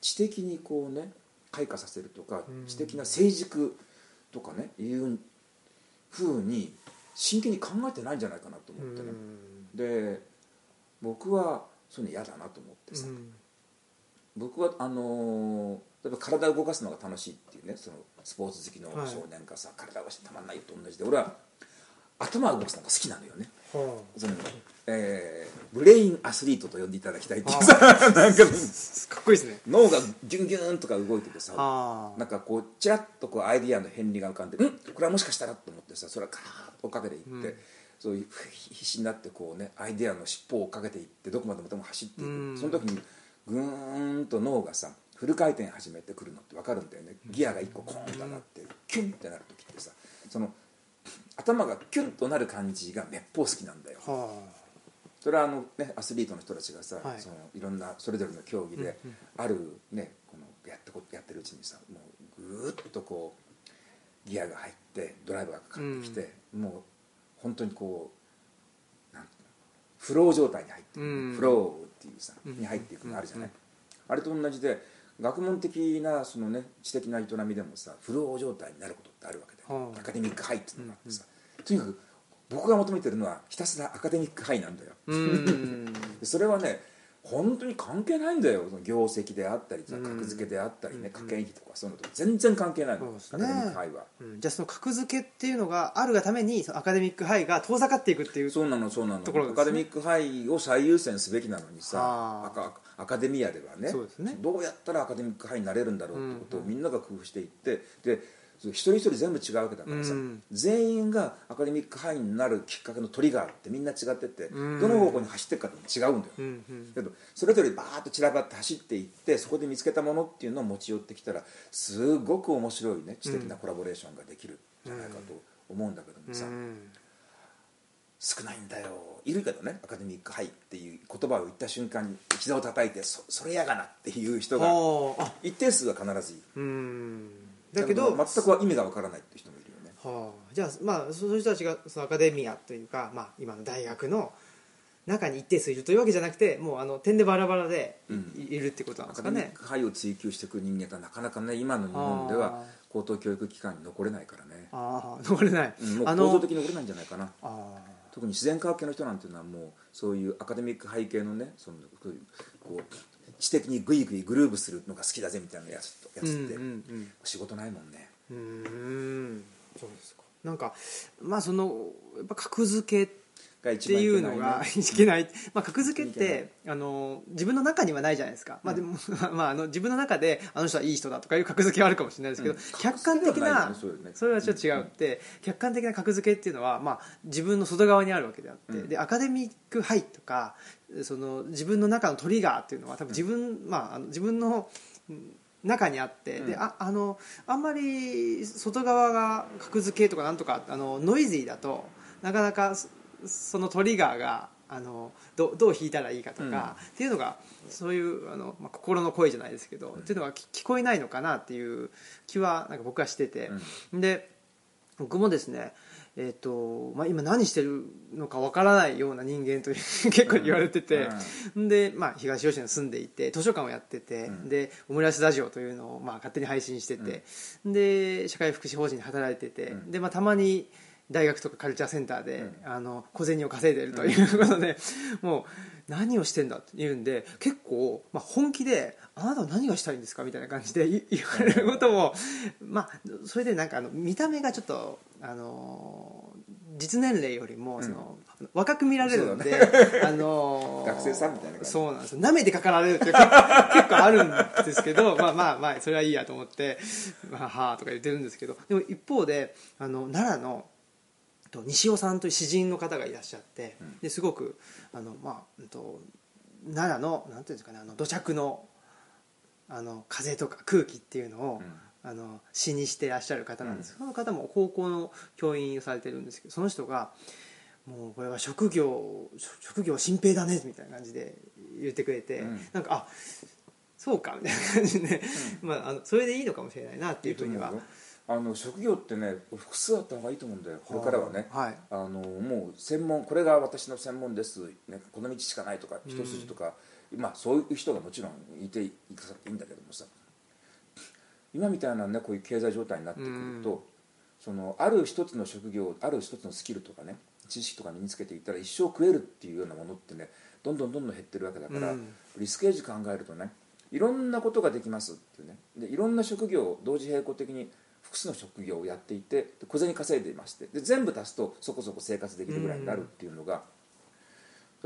知的にこうね開花させるとか、うん。知的な成熟とかねいうふうに真剣に考えてないんじゃないかなと思ってね、で僕はそういうの嫌だなと思ってさ、うん。僕はあのー例えば体を動かすのが楽しいっていうねそのスポーツ好きのはい少年がさ、体を動かしてたまんないと同じで俺は頭を動かすのが好きなのよね。はその、えーブレインアスリートと呼んでいただきたいっていうさ なんかあかっこいいですね。脳がギュンギュンとか動いててさなんかこうちらっとこうアイディアの片鱗が浮かんで「うんこれはもしかしたら」と思ってさそれをガーッと追っかけていって、そういう必死になってこうねアイディアの尻尾を追っかけていってどこまでもでも走っていく、うん。その時にぐーんと脳がさフル回転始めてくるのって分かるんだよね。ギアが1個コーンと上がってキュンってなる時ってさその頭がキュンとなる感じがめっぽう好きなんだよ。はそれはあの、ね、アスリートの人たちがさ、はい。い、そのいろんなそれぞれの競技で、ある、ね、このやってこやってるうちにさもうぐーっとこうギアが入ってドライバーがかかってきて、もう本当にこうなんうのフロー状態に入ってうん。フローっていうさ、うん。に入っていくのあるじゃない、あれと同じで学問的なその、ね、知的な営みでもさフロー状態になることってあるわけで、はあアカデミックハイっていうのがあってさ、とにかく僕が求めてるのはひたすらアカデミックハイなんだよ。それはね本当に関係ないんだよ。その業績であったり格付けであったりねうん家計費とかそういうのと全然関係ないの、ね。アカデミックハイは。うん。じゃあその格付けっていうのがあるがためにそのアカデミックハイが遠ざかっていくっていうそうなのそうなの、ところですね。アカデミックハイを最優先すべきなのにさアカアカデミアではねそうですね。どうやったらアカデミックハイになれるんだろうってことをうん。みんなが工夫していってで一人一人全部違うわけだからさ、うん。全員がアカデミックハイになるきっかけのトリガーってみんな違ってて、うん。どの方向に走っていくかって違うんだよ、うんうんけどそれぞれバーッと散らばって走っていってそこで見つけたものっていうのを持ち寄ってきたらすごく面白いね知的なコラボレーションができるんじゃないかと思うんだけどもさ、うん。少ないんだよ。いるけどねアカデミックハイっていう言葉を言った瞬間に膝を叩いてそそれやがなっていう人が一定数は必ずいる。うんだけど全くは意味がわからないっていう人もいるよね。はあ、じゃあまあそういう人たちがそのアカデミアというか、まあ、今の大学の中に一定数いるというわけじゃなくてもうあの点でバラバラでい,、るってことなんアカデミッですかねクハイを追求していく人間がなかなかね今の日本ではあ。高等教育機関に残れないからね、ああ残れない、うん、もうあ構造的に残れないんじゃないかな。あ特に自然科学系の人なんていうのはもうそういうアカデミック背景のねそのこういうこう知的にグイグイグルーブするのが好きだぜみたいなやつやつって、うんうん仕事ないもんね。うーん。そうですか。なんかまあそのやっぱ格付けっていうのがいけない、まあ、格付けってあの自分の中にはないじゃないですか、まあでもまあ、あの自分の中であの人はいい人だとかいう格付けはあるかもしれないですけど、うん。客観的なそれはちょっと違うって、客観的な格付けっていうのは、まあ、自分の外側にあるわけであって、うん。でアカデミックハイとかその自分の中のトリガーっていうのは多分自分,、まあ、自分のうん中にあって、うん。でああのあんまり外側が格付けとかなんとかあのノイズーだとなかなかそそのトリガーがあのどどう弾いたらいいかとか、っていうのがそういうあの、まあ、心の声じゃないですけど、っていうのが聞聞こえないのかなっていう気はなんか僕はしてて、で僕もですねえーとまあ、今何してるのかわからないような人間という 結構言われてて、で、まあ、東吉野に住んでいて図書館をやってて、うん。でオムライスラジオというのを、まあ、勝手に配信してて、で社会福祉法人に働いてて、うん。でまあ、たまに大学とかカルチャーセンターで、あの小銭を稼いでいるということで、もう何をしてんだって言うんで結構、まあ、本気で「あなたは何がしたいんですか?」みたいな感じでい言われることも、まあ、それでなんかあの見た目がちょっとあの実年齢よりもその、若く見られるんで、あの 学生さんみたいなそうなんです。よ舐めてかかられるって 結構結構あるんですけどまあまあまあそれはいいやと思って「はあはあ」とか言ってるんですけどでも一方であの奈良のと西尾さんという詩人の方がいらっしゃって、ん。ですごくあの、まあ奈良のなんていうんですかねあの土着のあの風とか空気っていうのを、あの詩にしてらっしゃる方なんです、その方も高校の教員をされてるんですけどその人が「もうこれは職業職業新平だね」みたいな感じで言ってくれて、うん。なんかあそうかみたいな感じで、まあ、あのそれでいいのかもしれないなっていうふうには。よ。あの職業ってね複数あった方がいいと思うんだよこれからはね。はい。あのもう専門これが私の専門です、ね、この道しかないとか一筋とか、まあそういう人がもちろんいていいんだけどもさ今みたいなねこういう経済状態になってくると、そのある一つの職業ある一つのスキルとかね知識とか身につけていったら一生食えるっていうようなものってねどんどんどんどん減ってるわけだから、うん。リスクエージ考えるとねいろんなことができますっていうね。でいろんな職業を同時並行的に複数の職業をやっていてで小銭稼いでいましてで全部足すとそこそこ生活できるぐらいになるっていうのが、だ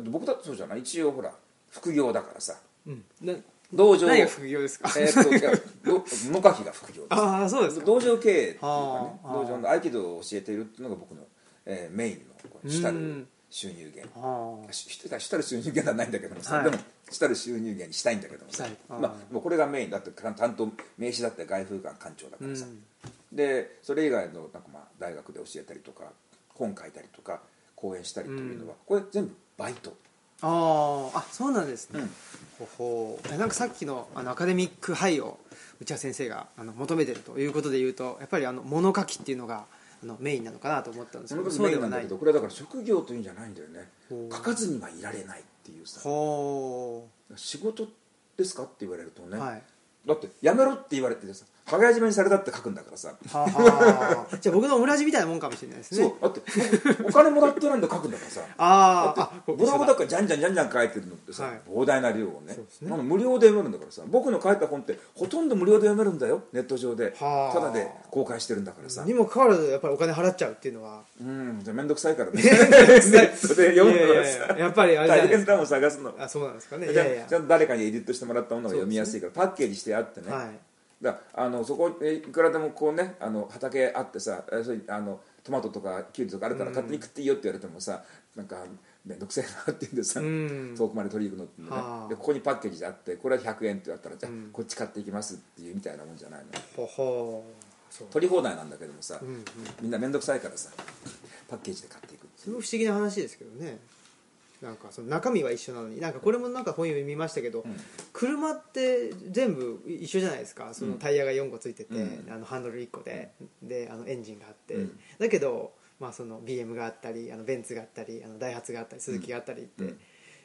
って僕だってそうじゃない？一応ほら副業だからさ。うん。な道場。何が副業ですか？えーっといやど農家費が副業です。ああそうですか。道場経営っていうかねはあ道場の合気道を教えているっていうのが僕の、えーメインの主たるうん。収入源。ああ。し主たる収入源ではないんだけどもさ、はい。でも主たる収入源にしたいんだけどもあーまあ、もうこれがメインだって担当名刺だって外風館館長だからさ、うん。でそれ以外のなんかまあ大学で教えたりとか本書いたりとか講演したりというのは、これ全部バイトあああそうなんですね、うん。ほほなんかさっきのあのアカデミックハイを内田先生があの求めてるということでいうとやっぱりあの物書きっていうのがあのメインなのかなと思ったんですけどそうではない。これはだから職業というんじゃないんだよね。書かずにはいられないっていうさ。ほ仕事ですかって言われるとね、うはい。だってやめろって言われてさ羽交い締めにされたって書くんだからさ、じゃあ僕のオムラジみたいなもんかもしれないですね。そう。だって僕お金もらってないんで書くんだからさ。ああブログだからじゃんじゃんじゃんじゃん書いてるのってさ、はい。膨大な量をね。無料で読めるんだからさ。僕の書いた本ってほとんど無料で読めるんだよ。ネット上で。はあ。ただで公開してるんだからさ。にもかかわらずやっぱりお金払っちゃうっていうのは。うんじゃあ面倒くさいから ね。ネットで読むのいやはいさやっぱりあれ大変だもん探すの。あそうなんですかね。いやいや。ちゃんと誰かにエディットしてもらったものが読みやすいから、パッケージしてあってね、はいだあのそこえいくらでもこうねあの畑あってさあのトマトとかキュウリとかあるから勝手に食っていいよって言われてもさ、なんか面倒くせえなって言うんでさ、うん。遠くまで取りに行くのってね、はあ。でここにパッケージであってこれは100円って言われたらじゃあ、うん。こっち買っていきますっていうみたいなもんじゃないの。ほほう。取り放題なんだけどもさ、うんうん。みんな面倒くさいからさパッケージで買っていくすごい不思議な話ですけどねなんかその中身は一緒なのになんかこれもなんか本読みましたけど、ん。車って全部一緒じゃないですか。そのタイヤが4個ついてて、うん。あのハンドル1個でであのエンジンがあって、うん。だけど、まあ、その BM があったりあのベンツがあったりあのダイハツがあったりスズキがあったりって、うん。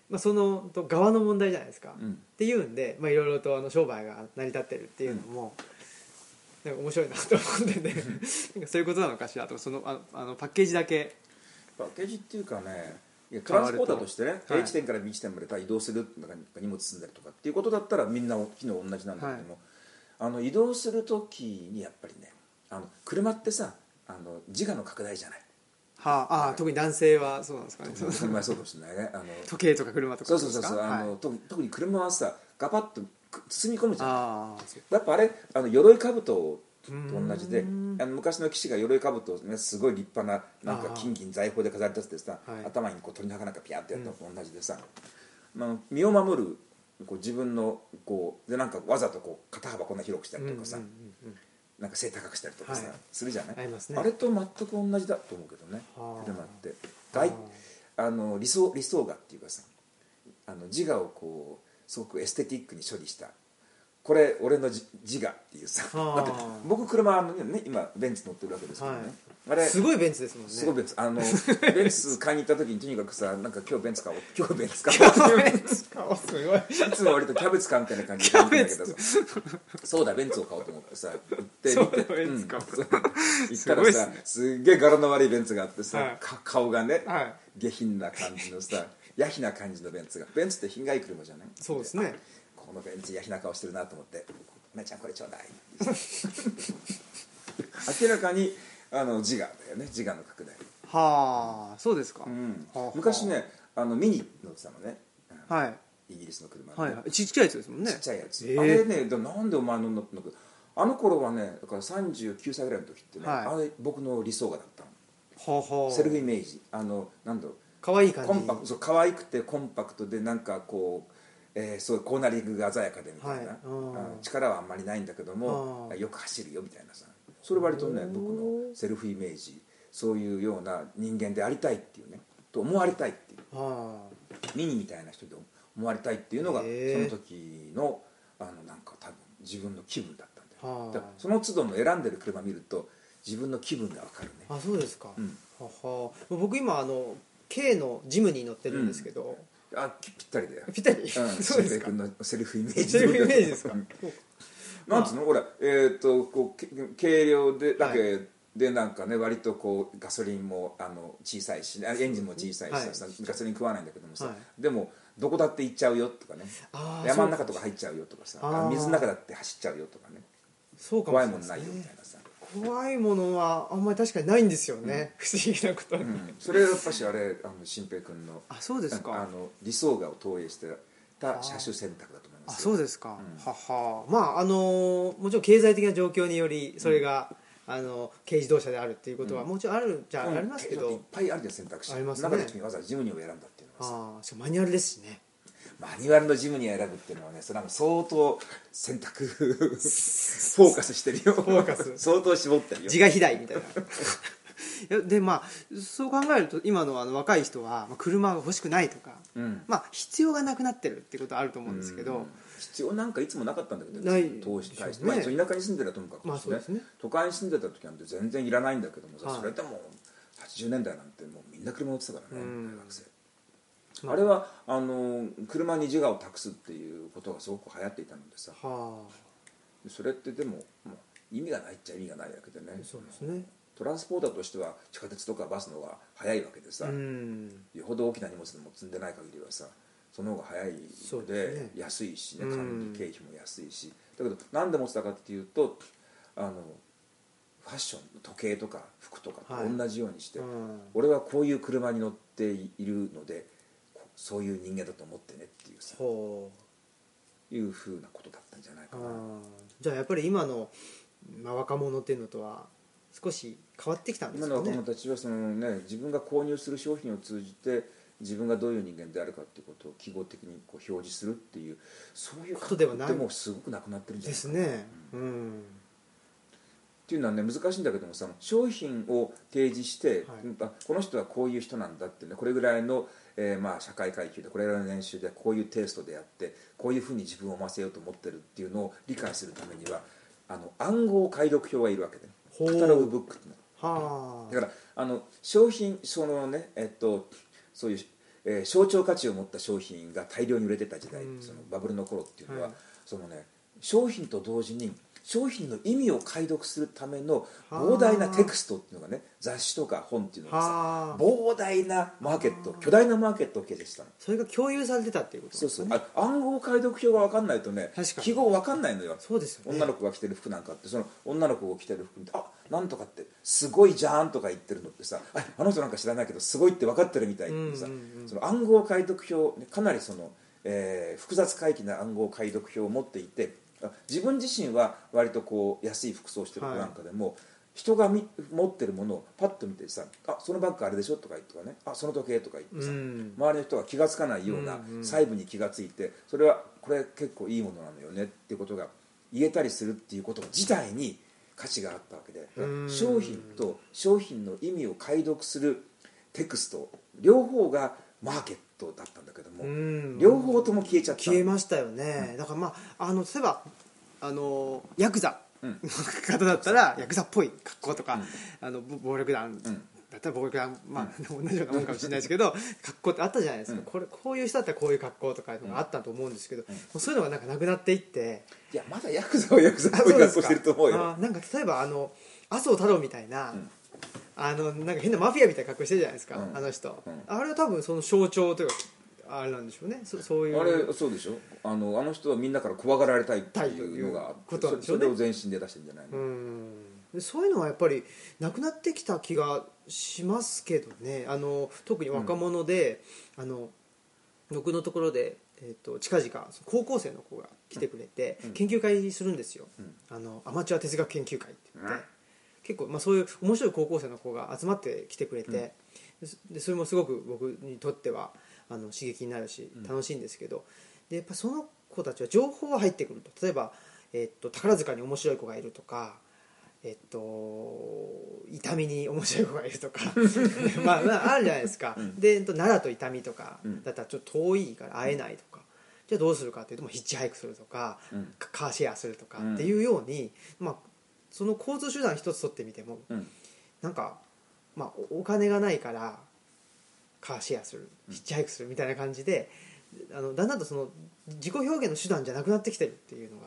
まあ、そのと側の問題じゃないですか、うん。っていうんでまあいろいろとあの商売が成り立ってるっていうのも、なんか面白いなと思っててなんかそういうことなのかしら？とそのあのあのパッケージだけ。パッケージっていうかねトランスポーターとしてね、はい。A 地点から B 地点まで移動するなんか荷物積んだりとかっていうことだったらみんな機能同じなんだけども、あの移動する時にやっぱりねあの車ってさあの自我の拡大じゃない。はあ、ああ特に男性はそうなんですかね。車はそうかもしれないね。あの時計とか車とかそうそうそうそう、ですか？あの、特に車はさガバッとく包み込むじゃん。やっぱあれあの鎧兜と同じでうん。あの昔の騎士が鎧兜をねすごい立派ななんか金銀財宝で飾り立ててさ、はい。頭にこう鳥の墓なんかピャーってやったのと同じでさ、まあ、身を守るこう自分のこうでなんかわざとこう肩幅こんな広くしたりとかさ、うんうんうんうん。なんか背高くしたりとかさ、はい。するじゃない？ありますね。あれと全く同じだと思うけどねはあ。車って。外あの理想理想画っていうかさあの自我をこうすごくエステティックに処理したこれ俺のじ自我っていうさはあ。だって僕車あのね今ベンツ乗ってるわけですけどね、はい。あれすごいベンツですもんね。すごいベンツあの ベンツ買いに行った時にとにかくさなんか今日ベンツ買おう今日ベンツ買おうっていう顔すごいいつも割とキャベツ買うみたいな感じで買うんだけどさ。そうだベンツを買おうと思ってさ行って見て。ベンツ買おう。うん。そう行ったらさすげえ柄の悪いベンツがあってさ、はい。か顔がね、はい。下品な感じのさ ヤヒな感じのベンツが。ベンツって品がいい車じゃない？そうですねこのベンツヤヒな顔してるなと思って「お姉ちゃんこれちょうだい」明らかにあの自我だよね。自我の拡大、はあそうですか、うん。はあはあ。昔ねあのミニ乗ってたのね。はい。イギリスの車ではいはい。ちっちゃいやつですもんね。ちっちゃいやつ、えー。あれねだなんでお前乗んのってのかあの頃はねだから39歳ぐらいの時ってね、はい。あれ僕の理想画だったの。はあはあ。セルフイメージ。あのなんだろう。可愛い感じ。コンパそう可愛くてコンパクトでなんかこう、えー、そういうコーナリングが鮮やかでみたいな、はい。力はあんまりないんだけどもうん。よく走るよみたいなさ。それ割とね僕のセルフイメージそういうような人間でありたいっていうねと思われたいっていう。はミニみたいな人で思われたいっていうのがその時のあのなんか多分自分の気分だったんだよ。はあだからその都度の選んでる車見ると自分の気分が分かるね。ああそうですか、うん。はは。僕今あの K のジムに乗ってるんですけど、あぴぴったりだよ。ぴったり、うん、そうですか。君のセルフイメージ。セルフイメージですか？うん。なんつうの？ほらえっ、とこうけ軽量でだけ、はでなんかね割とこうガソリンもあの小さいしあエンジンも小さいしさ、はい。ガソリン食わないんだけどもさ、はい。でもどこだって行っちゃうよとかね。山の中とか入っちゃうよとかさ。水の中だって走っちゃうよとかね。そうかも怖しれないですね。いもんないよみたいなさ、怖いものはあんまり確かにないんですよね、不思議なことに、うん。それはやっぱしあれあの新平君のあそうですか。あの理想画を投影してた車種選択だと思いまあすそうですか、うん。はは。まああのもちろん経済的な状況によりそれが、あの軽自動車であるっていうことはもちろんあるじゃありますけど、いっぱいあるじゃん選択肢。ありますね。中で君わざわざジムニーを選んだっていうのはあしかもマニュアルですしねマニュアルのジムニーを選ぶっていうのはねそれは相当選択 フォーカスしてるよ。フォーカス。相当絞ってるよ。自我肥大みたいな。でまあそう考えると今のあの若い人はまあ車が欲しくないとか、うん。まあ必要がなくなってるっていうことはあると思うんですけど、うん。必要なんかいつもなかったんだけどない投資対して、ね。まあ、田舎に住んでたらともかくまあですね。都会に住んでた時なんて全然いらないんだけどもさ、はい。それでも80年代なんてもうみんな車乗ってたからね、うん。大学生。まああれはあの車に自我を託すっていうことがすごく流行っていたのでさ。はそれってでも、まあ、意味がないっちゃ意味がないわけでね。あそうですね。トランスポーターとしては地下鉄とかバスの方が早いわけでさ、うん。よほど大きな荷物でも積んでない限りはさその方が早い。のでね。安いしねうん。管理経費も安いし。だけど何で持ってたかっていうとあのファッション時計とか服とかはい。と同じようにして、うん。俺はこういう車に乗っているのでこそういう人間だと思ってねっていうさほいうふうなことだったんじゃないかな、じゃあやっぱり今の、まあ、若者っていうのとは少し変わってきたんですかね？今の若者たちはその、ね、自分が購入する商品を通じて自分がどういう人間であるかっていうことを記号的にこう表示するっていうそういうことではない。でもうすごくなくなってるんじゃでないかな。すね。うん。っていうのはね難しいんだけどもさ商品を提示して、はい。この人はこういう人なんだってねこれぐらいの、えーまあ、社会階級でこれぐらいの年収でこういうテイストであってこういうふうに自分を思わせようと思ってるっていうのを理解するためにはあの暗号解読表がいるわけで、カタログブックってはあ。だからあの商品そのねえっとそういう、えー象徴価値を持った商品が大量に売れてた時代、うん。そのバブルの頃っていうのは、はい。そのね商品と同時に商品の意味を解読するための膨大なテクストっていうのがね雑誌とか本っていうのがさはあ。膨大なマーケット巨大なマーケットを形成したの。それが共有されてたっていうことそうそう。あ暗号解読表が分かんないとね確かに。記号分かんないのよ。そうですよね。女の子が着てる服なんかってその女の子が着てる服見てあなんとかってすごいじゃんとか言ってるのってさああの人なんか知らないけどすごいって分かってるみたいってさ、うんうんうん。その暗号解読表ねかなりその、えー複雑回帰な暗号解読表を持っていてあ自分自身は割とこう安い服装してる子なんかでも、人がみ持ってるものをパッと見てさ「あそのバッグあれでしょ」とか言ってね「あその時計」とか言ってさ、うん。周りの人が気が付かないような細部に気が付いてそれはこれ結構いいものなのよねっていうことが言えたりするっていうこと自体に価値があったわけでうん。商品と商品の意味を解読するテクスト両方がマーケットだったんだけどもうん。両方とも消えちゃった。消えましたよね、だからまああの例えばあのヤクザうん。の方だったらヤクザっぽい格好とか、うん。あのぼ暴力団ん。だったら暴力団、まあ、同じようなもんかもしれないですけど格好ってあったじゃないですか、うん。これこういう人だったらこういう格好とかあったと思うんですけど、そういうのがなんかなくなっていって。いやまだヤクザはヤクザっぽい格好してると思うよ。あなんか例えばあの麻生太郎みたいな、んあのなんか変なマフィアみたいな格好してるじゃないですか、うん。あの人、うん。あれは多分その象徴というかあれなんでしょうね。そそういう。あれそうでしょ？あのあの人はみんなから怖がられたいっていうのがあってことなんでしょうね。それを全身で出してるんじゃないの、うん。でそういうのはやっぱりなくなってきた気がしますけどね。あの特に若者で、あの僕のところで、えー、と近々高校生の子が来てくれて、うん。研究会するんですよ、うん。あのアマチュア哲学研究会って言って、うん結構、まあ、そういう面白い高校生の子が集まってきてくれて、ででそれもすごく僕にとってはあの刺激になるしうん。楽しいんですけど、でやっぱその子たちは情報が入ってくると。例えば、えっと宝塚に面白い子がいるとかえっと痛みに面白い子がいるとか まあ、まあ、あるじゃないですか、うん。でえっと奈良と痛みとかうん。だったらちょっと遠いから会えないとか、じゃあどうするかっていうとヒッチハイクするとか、うん。カカーシェアするとかうんっていうように、まあ、その交通手段一つ取ってみてもうん。なんか、まあ、おお金がないからカーシェアするヒッチハイクするみたいな感じであのだんだんとその自己表現の手段じゃなくなってきてるっていうの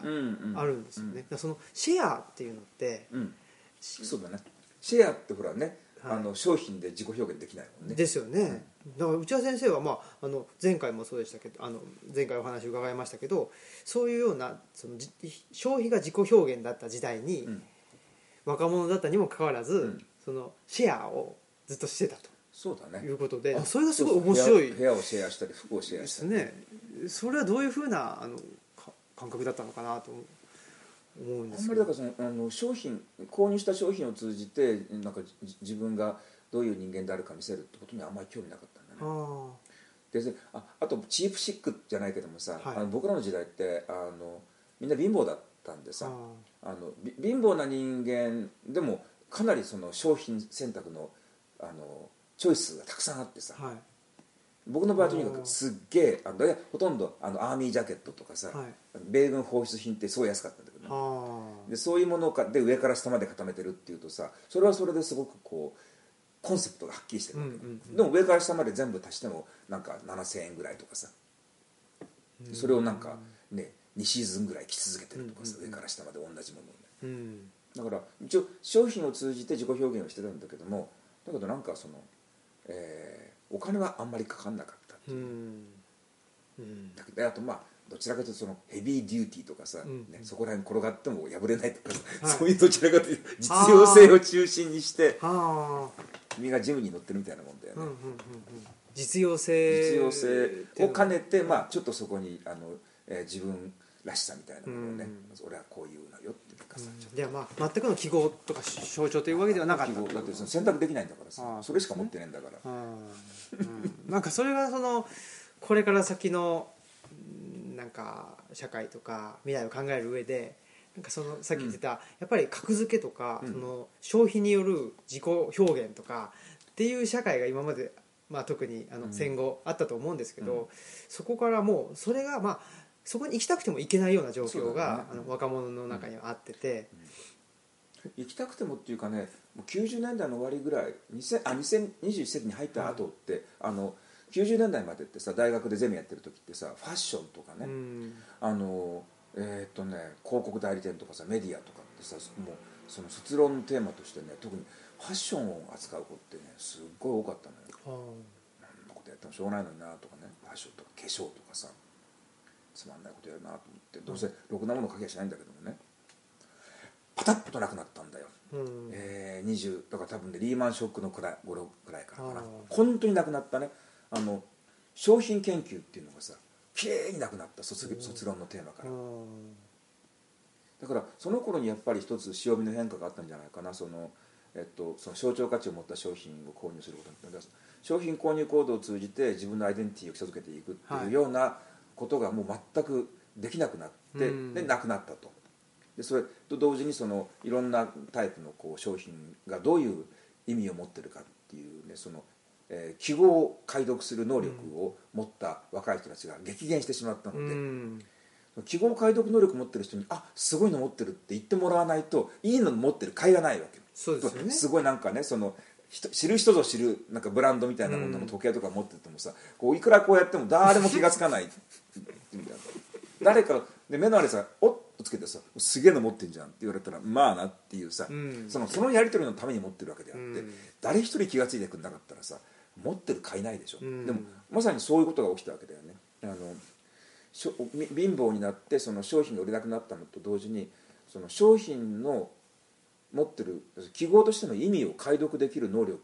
があるんですよね、だからそのシェアっていうのって、うん、うんそうだね。シェアってほらね、はい。あの商品で自己表現できないもんね。ですよね、だから内田先生は、まあ、あの前回もそうでしたけどあの前回お話伺いましたけどそういうようなそのじ消費が自己表現だった時代に、うん若者だったにもかかわらず、ん。そのシェアをずっとしてたそうだいうことであそれがすごい面白い部屋部屋をシェアしたり服をシェですアしたり。ね。それはどういうふうなあのか感覚だったのかなと思うんであんますけど。りだからそのあの商品購入した商品を通じてなんかじ自分がどういう人間であるか見せるってことにはあんまり興味なかったんだね。あでああとチープシックじゃないけどもさ、はい。あの僕らの時代ってあのみんな貧乏だったんであさあのび貧乏な人間でもかなりその商品選択のあのチョイスがたくさんあってさはい。僕の場合とにかくすっげえあのいやほとんどあのアーミージャケットとかさ、はい。米軍放出品ってすごい安かったんだけどね。あでそういうものかで上から下まで固めてるっていうとさそれはそれですごくこうコンセプトがはっきりしてるわけ、うんうんうんでも上から下まで全部足してもなんか7000円ぐらいとかさそれをなんかね2シーズンぐらい着続けてるとかさ、うんうんうん。上から下まで同じものをね。うん。だから一応商品を通じて自己表現をしてたんだけどもだけどなんかその、えーお金はあんまりかかんなかったってういう、ん。うん。だけどあとまあどちらかというとそのヘビーデューティーとかさ、うんね、そこら辺転がっても破れないとかさ、はい。そういうどちらかというと実用性を中心にしてはあ君がジムに乗ってるみたいなもんだよね、うんうんうんうん。実用性。実用性を兼ねて、あまあ、ちょっとそこにあの、えー自分らしさみたいなものをね、うん。俺はこういうのよっていうかさ、ちょっいやまあ全くの記号とか象徴というわけではなかった。と記号だってその選択できないんだからさ。それしか持ってないんだから、うなんかそれがそのこれから先のうんなんか社会とか未来を考える上でなんかそのさっき言ってた、やっぱり格付けとか、うん。その消費による自己表現とかっていう社会が今まで、まあ、特にあのうん。戦後あったと思うんですけど、うん。そこからもうそれがまあそこに行きたくても行けないような状況が、ね。あの若者の中にはあってて、行きたくてもっていうかねもう90年代の終わりぐらい2000あ2021世紀に入った後って、あの90年代までってさ大学でゼミやってる時ってさファッションとかね、うん。あのえーっとね広告代理店とかさメディアとかってさもうその卒論のテーマとしてね特にファッションを扱う子ってねすっごい多かったのよ。はこんなことやってもしょうがないのになとかねファッションとか化粧とかさつまんないことやるなと思ってどうせろくなもの書きゃしないんだけどもね。パタッとなくなったんだよ、あうん。えー、20だから多分ねリーマンショックのくらい頃くらいからかな。本当になくなったね。あの商品研究っていうのがさきれいになくなった卒業卒論のテーマから。うん。だからその頃にやっぱり一つ潮目の変化があったんじゃないかな。その、えっと、その象徴価値を持った商品を購入することによって商品購入行動を通じて自分のアイデンティティを築けていくってはい。いうようなことがもう全くできなくなって、うん。でなくなったと。でそれと同時にそのいろんなタイプのこう商品がどういう意味を持ってるかっていうねその、えー記号を解読する能力を持った若い人たちが激減してしまったので、うん。記号解読能力持ってる人に「あすごいの持ってる」って言ってもらわないといいの持ってる甲斐がないわけ。そうですよね。すごいなんかねその人知る人ぞ知るなんかブランドみたいなものうんの時計とか持っててもさ、こういくらこうやっても誰も気が付かない。誰かで目のあれさ「おっ」とつけてさ「すげえの持ってんじゃん」って言われたらまあなっていうさ、うん。そのそのやり取りのために持ってるわけであって、うん。誰一人気が付いてくれなかったらさ持ってる甲斐ないでしょ、うん。でもまさにそういうことが起きたわけだよね。あのしょみ貧乏になってその商品が売れなくなったのと同時にその商品の持ってる記号としての意味を解読できる能力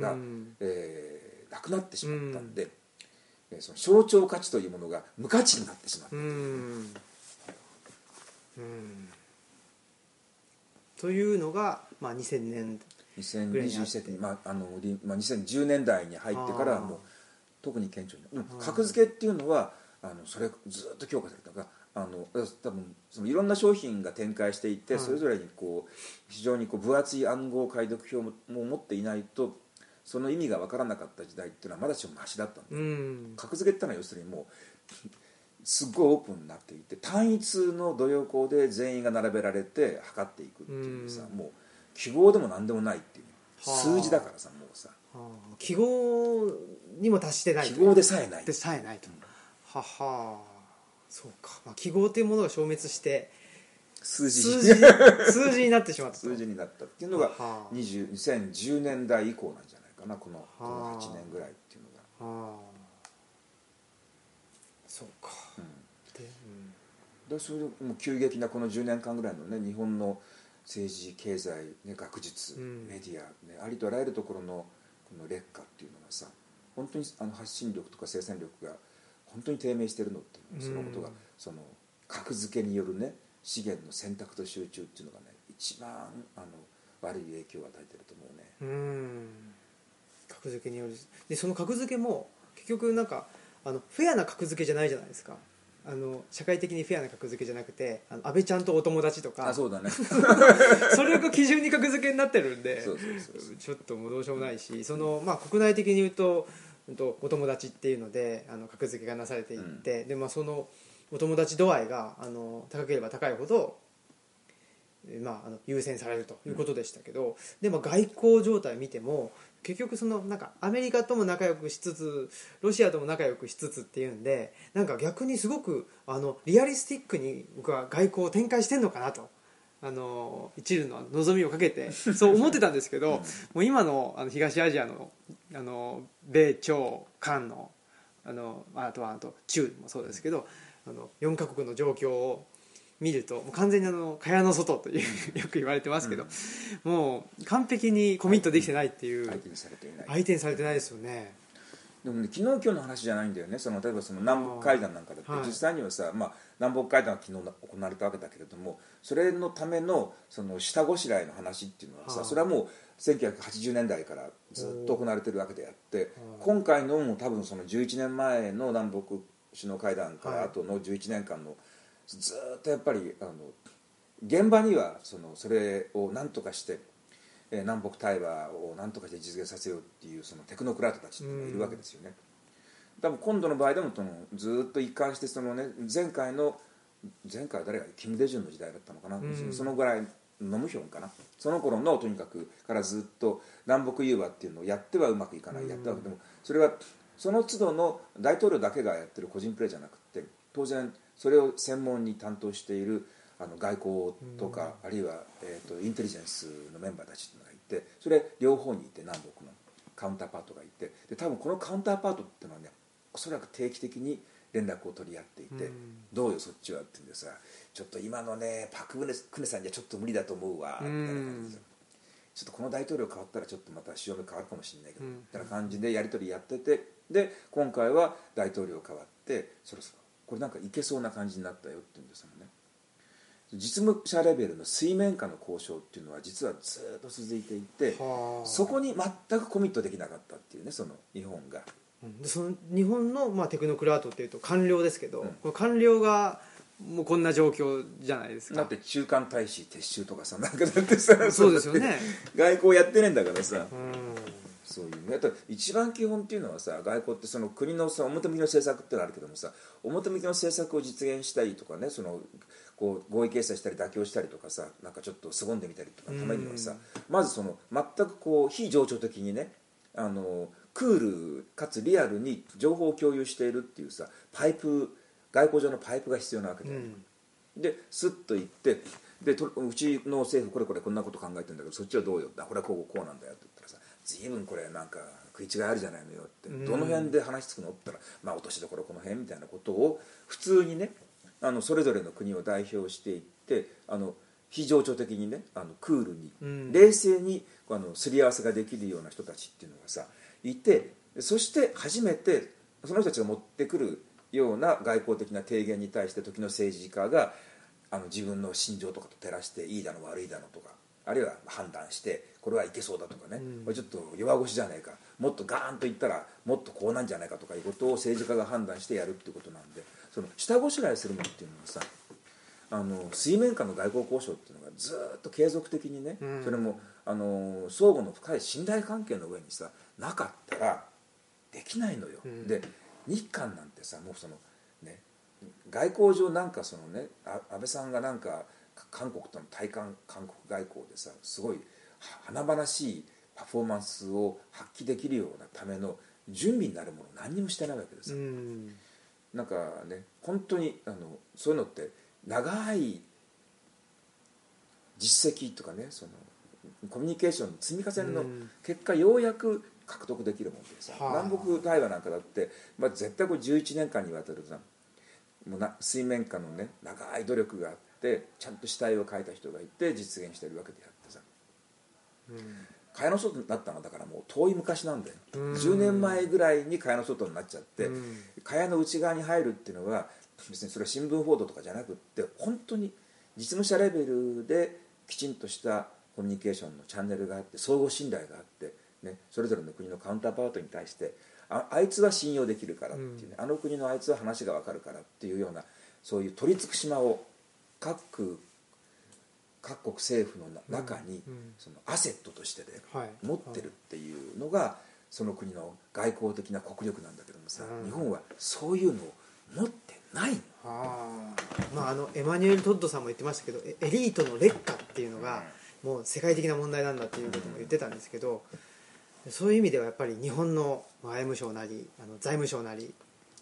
が、うん。えーなくなってしまったんで、えーその象徴価値というものが無価値になってしまった、うん。うん。というのが、まあ、2000年2021世紀に、まああのりまあ、2010年代に入ってからはもう特に顕著に、うん。格付けっていうのはあのそれずっと強化された。があの多分そのいろんな商品が展開していて、はいそれぞれにこう非常にこう分厚い暗号解読表もも持っていないとその意味が分からなかった時代っていうのはまだしもマシだったんで、うん。格付けってのは要するにもうすっごいオープンになっていて単一の土曜校で全員が並べられて測っていくっていうさ、うん。もう記号でも何でもないっていうはあ。数字だからさもうさ。あ。ー記号にも達してない記号でさえない。でさえないと、ははそうか、まあ、記号というものが消滅して数字数字数字になってしまったと。数字になったっていうのがはあ。20 2010年代以降なんじゃないかなこのこのはあ8年ぐらいっていうのが。そうか、うん。でだそれでもう急激なこの10年間ぐらいのね日本の政治経済、ね、学術、うん。メディア、ね、ありとあらゆるところのこの劣化っていうのがさ本当にあの発信力とか生産力が本当に低迷してるのっていうのそのことが、うんその格付けによるね資源の選択と集中っていうのがね一番あの悪い影響を与えてると思うね。うん。格付けによるでその格付けも結局なんかあのフェアな格付けじゃないじゃないですか。あの社会的にフェアな格付けじゃなくてあの安倍ちゃんとお友達とか。あそうだね。それが基準に格付けになってるんで。ちょっともうどうしようもないし。その、まあ、国内的に言うとうんとお友達っていうのであの格付けがなされていって、でまあ、そのお友達度合いがあの高ければ高いほど、えまあ、あの優先されるということでしたけど、でまあ、外交状態見ても結局そのなんかアメリカとも仲良くしつつロシアとも仲良くしつつっていうんでなんか逆にすごくあのリアリスティックに僕は外交を展開してんのかなと。あの一縷の望みをかけて そう思ってたんですけど、もう今のあの東アジアのあの米朝韓のあのあとはあと中もそうですけどあの4カ国の状況を見るともう完全にあの蚊帳の外という よく言われてますけど、もう完璧にコミットできてないっていう相手にされてないですよね。でもね昨日今日の話じゃないんだよね。その例えばその南北会談なんかだって、はい。実際にはさ、まあ、南北会談は昨日行われたわけだけれどもそれのためのその下ごしらえの話っていうのはさ、はあそれはもう1980年代からずっと行われてるわけであって今回のも多分その11年前の南北首脳会談からはい。後の11年間のずっとやっぱりあの現場にはそのそれを何とかしてえー南北対話を何とかして実現させようっていうそのテクノクラートたちっていうのがいるわけですよね、多分今度の場合でもそのずっと一貫してその、ね、前回の前回は誰が？キム・デジュンの時代だったのかな、うん。そのぐらいノムヒョンかな。その頃のとにかくからずっと南北融和っていうのをやってはうまくいかない、うん。やってはでもそれはその都度の大統領だけがやってる個人プレーじゃなくて当然それを専門に担当しているあの外交とか、あるいは、えー、とインテリジェンスのメンバーたちがいてそれ両方にいて南北のカウンターパートがいてで多分このカウンターパートっていうのはねおそらく定期的に連絡を取り合っていて、うん。どうよそっちはって言うんでさちょっと今のねパク・クネさんじゃちょっと無理だと思うわみたいな感じでさちょっとこの大統領変わったらちょっとまた潮目変わるかもしれないけど、うん。みたいな感じでやり取りやっててで今回は大統領変わってそろそろこれなんかいけそうな感じになったよって言うんですよね実務者レベルの水面下の交渉っていうのは実はずっと続いていてはあ。そこに全くコミットできなかったっていうねその日本が。うん。でその日本の、まあ、テクノクラートっていうと官僚ですけど、うん。この官僚がもうこんな状況じゃないですか。だって中間大使撤収とかさなんかだってさそうですよね。外交やってねえんだからさ。うん。そういうね。あと一番基本っていうのはさ外交ってその国のさ表向きの政策ってのあるけどもさ表向きの政策を実現したいとかねそのこう合意形成したり妥協したりとかさなんかちょっと凄んでみたりとかためにはさまずその全くこう非情緒的にねあのクールかつリアルに情報を共有しているっていうさパイプ外交上のパイプが必要なわけだよね、でスッと行ってでとうちの政府これこれこんなこと考えてるんだけどそっちはどうよあこれはこうこうなんだよって言ったらさ随分これなんか食い違いあるじゃないのよってうん。どの辺で話つくのって言ったらまあ落としどころこの辺みたいなことを普通にねあのそれぞれの国を代表していってあの非情緒的にねあのクールに、うん。冷静にあのすり合わせができるような人たちっていうのがさいてそして初めてその人たちが持ってくるような外交的な提言に対して時の政治家があの自分の心情とかと照らしていいだの悪いだのとかあるいは判断してこれはいけそうだとかね、うん。これちょっと弱腰じゃないか。もっとガーンと言ったらもっとこうなんじゃないかとかいうことを政治家が判断してやるっていうことなんでその下ごしらえするのっていうのはさあの水面下の外交交渉っていうのがずっと継続的にね、うん。それもあの相互の深い信頼関係の上にさなかったらできないのよ、うん。で日韓なんてさもうそのね外交上なんかそのねあ安倍さんがなんかか韓国との対韓韓国外交でさすごいは華々しいパフォーマンスを発揮できるようなための準備になるもの何にもしてないわけですうよ、んなんかね本当にあのそういうのって長い実績とかねそのコミュニケーションの積み重ねのうん。結果ようやく獲得できるもんでさ、はあ南北対話なんかだって、まあ、絶対これ11年間にわたるさもうな水面下のね長い努力があってちゃんと死体を描いた人がいて実現してるわけであってさ蚊帳の外になったのはだからもう遠い昔なんだよ。うん。10年前ぐらいに蚊帳の外になっちゃってうん。蚊帳の内側に入るっていうのは別にそれは新聞報道とかじゃなくって本当に実務者レベルできちんとしたコミュニケーションのチャンネルがあって相互信頼があって、ね、それぞれの国のカウンターパートに対してああいつは信用できるからっていうね、あの国のあいつは話が分かるからっていうようなそういう取り付く島を各各国政府のな中に、そのアセットとしてで、はい。持ってるっていうのがその国の外交的な国力なんだけどもさ、うん。日本はそういうのを持ってないの。あー。まああのエマニュエル・トッドさんも言ってましたけどエエリートの劣化っていうのがもう世界的な問題なんだっていうことも言ってたんですけどそういう意味ではやっぱり日本のまあ外務省なりあの財務省なり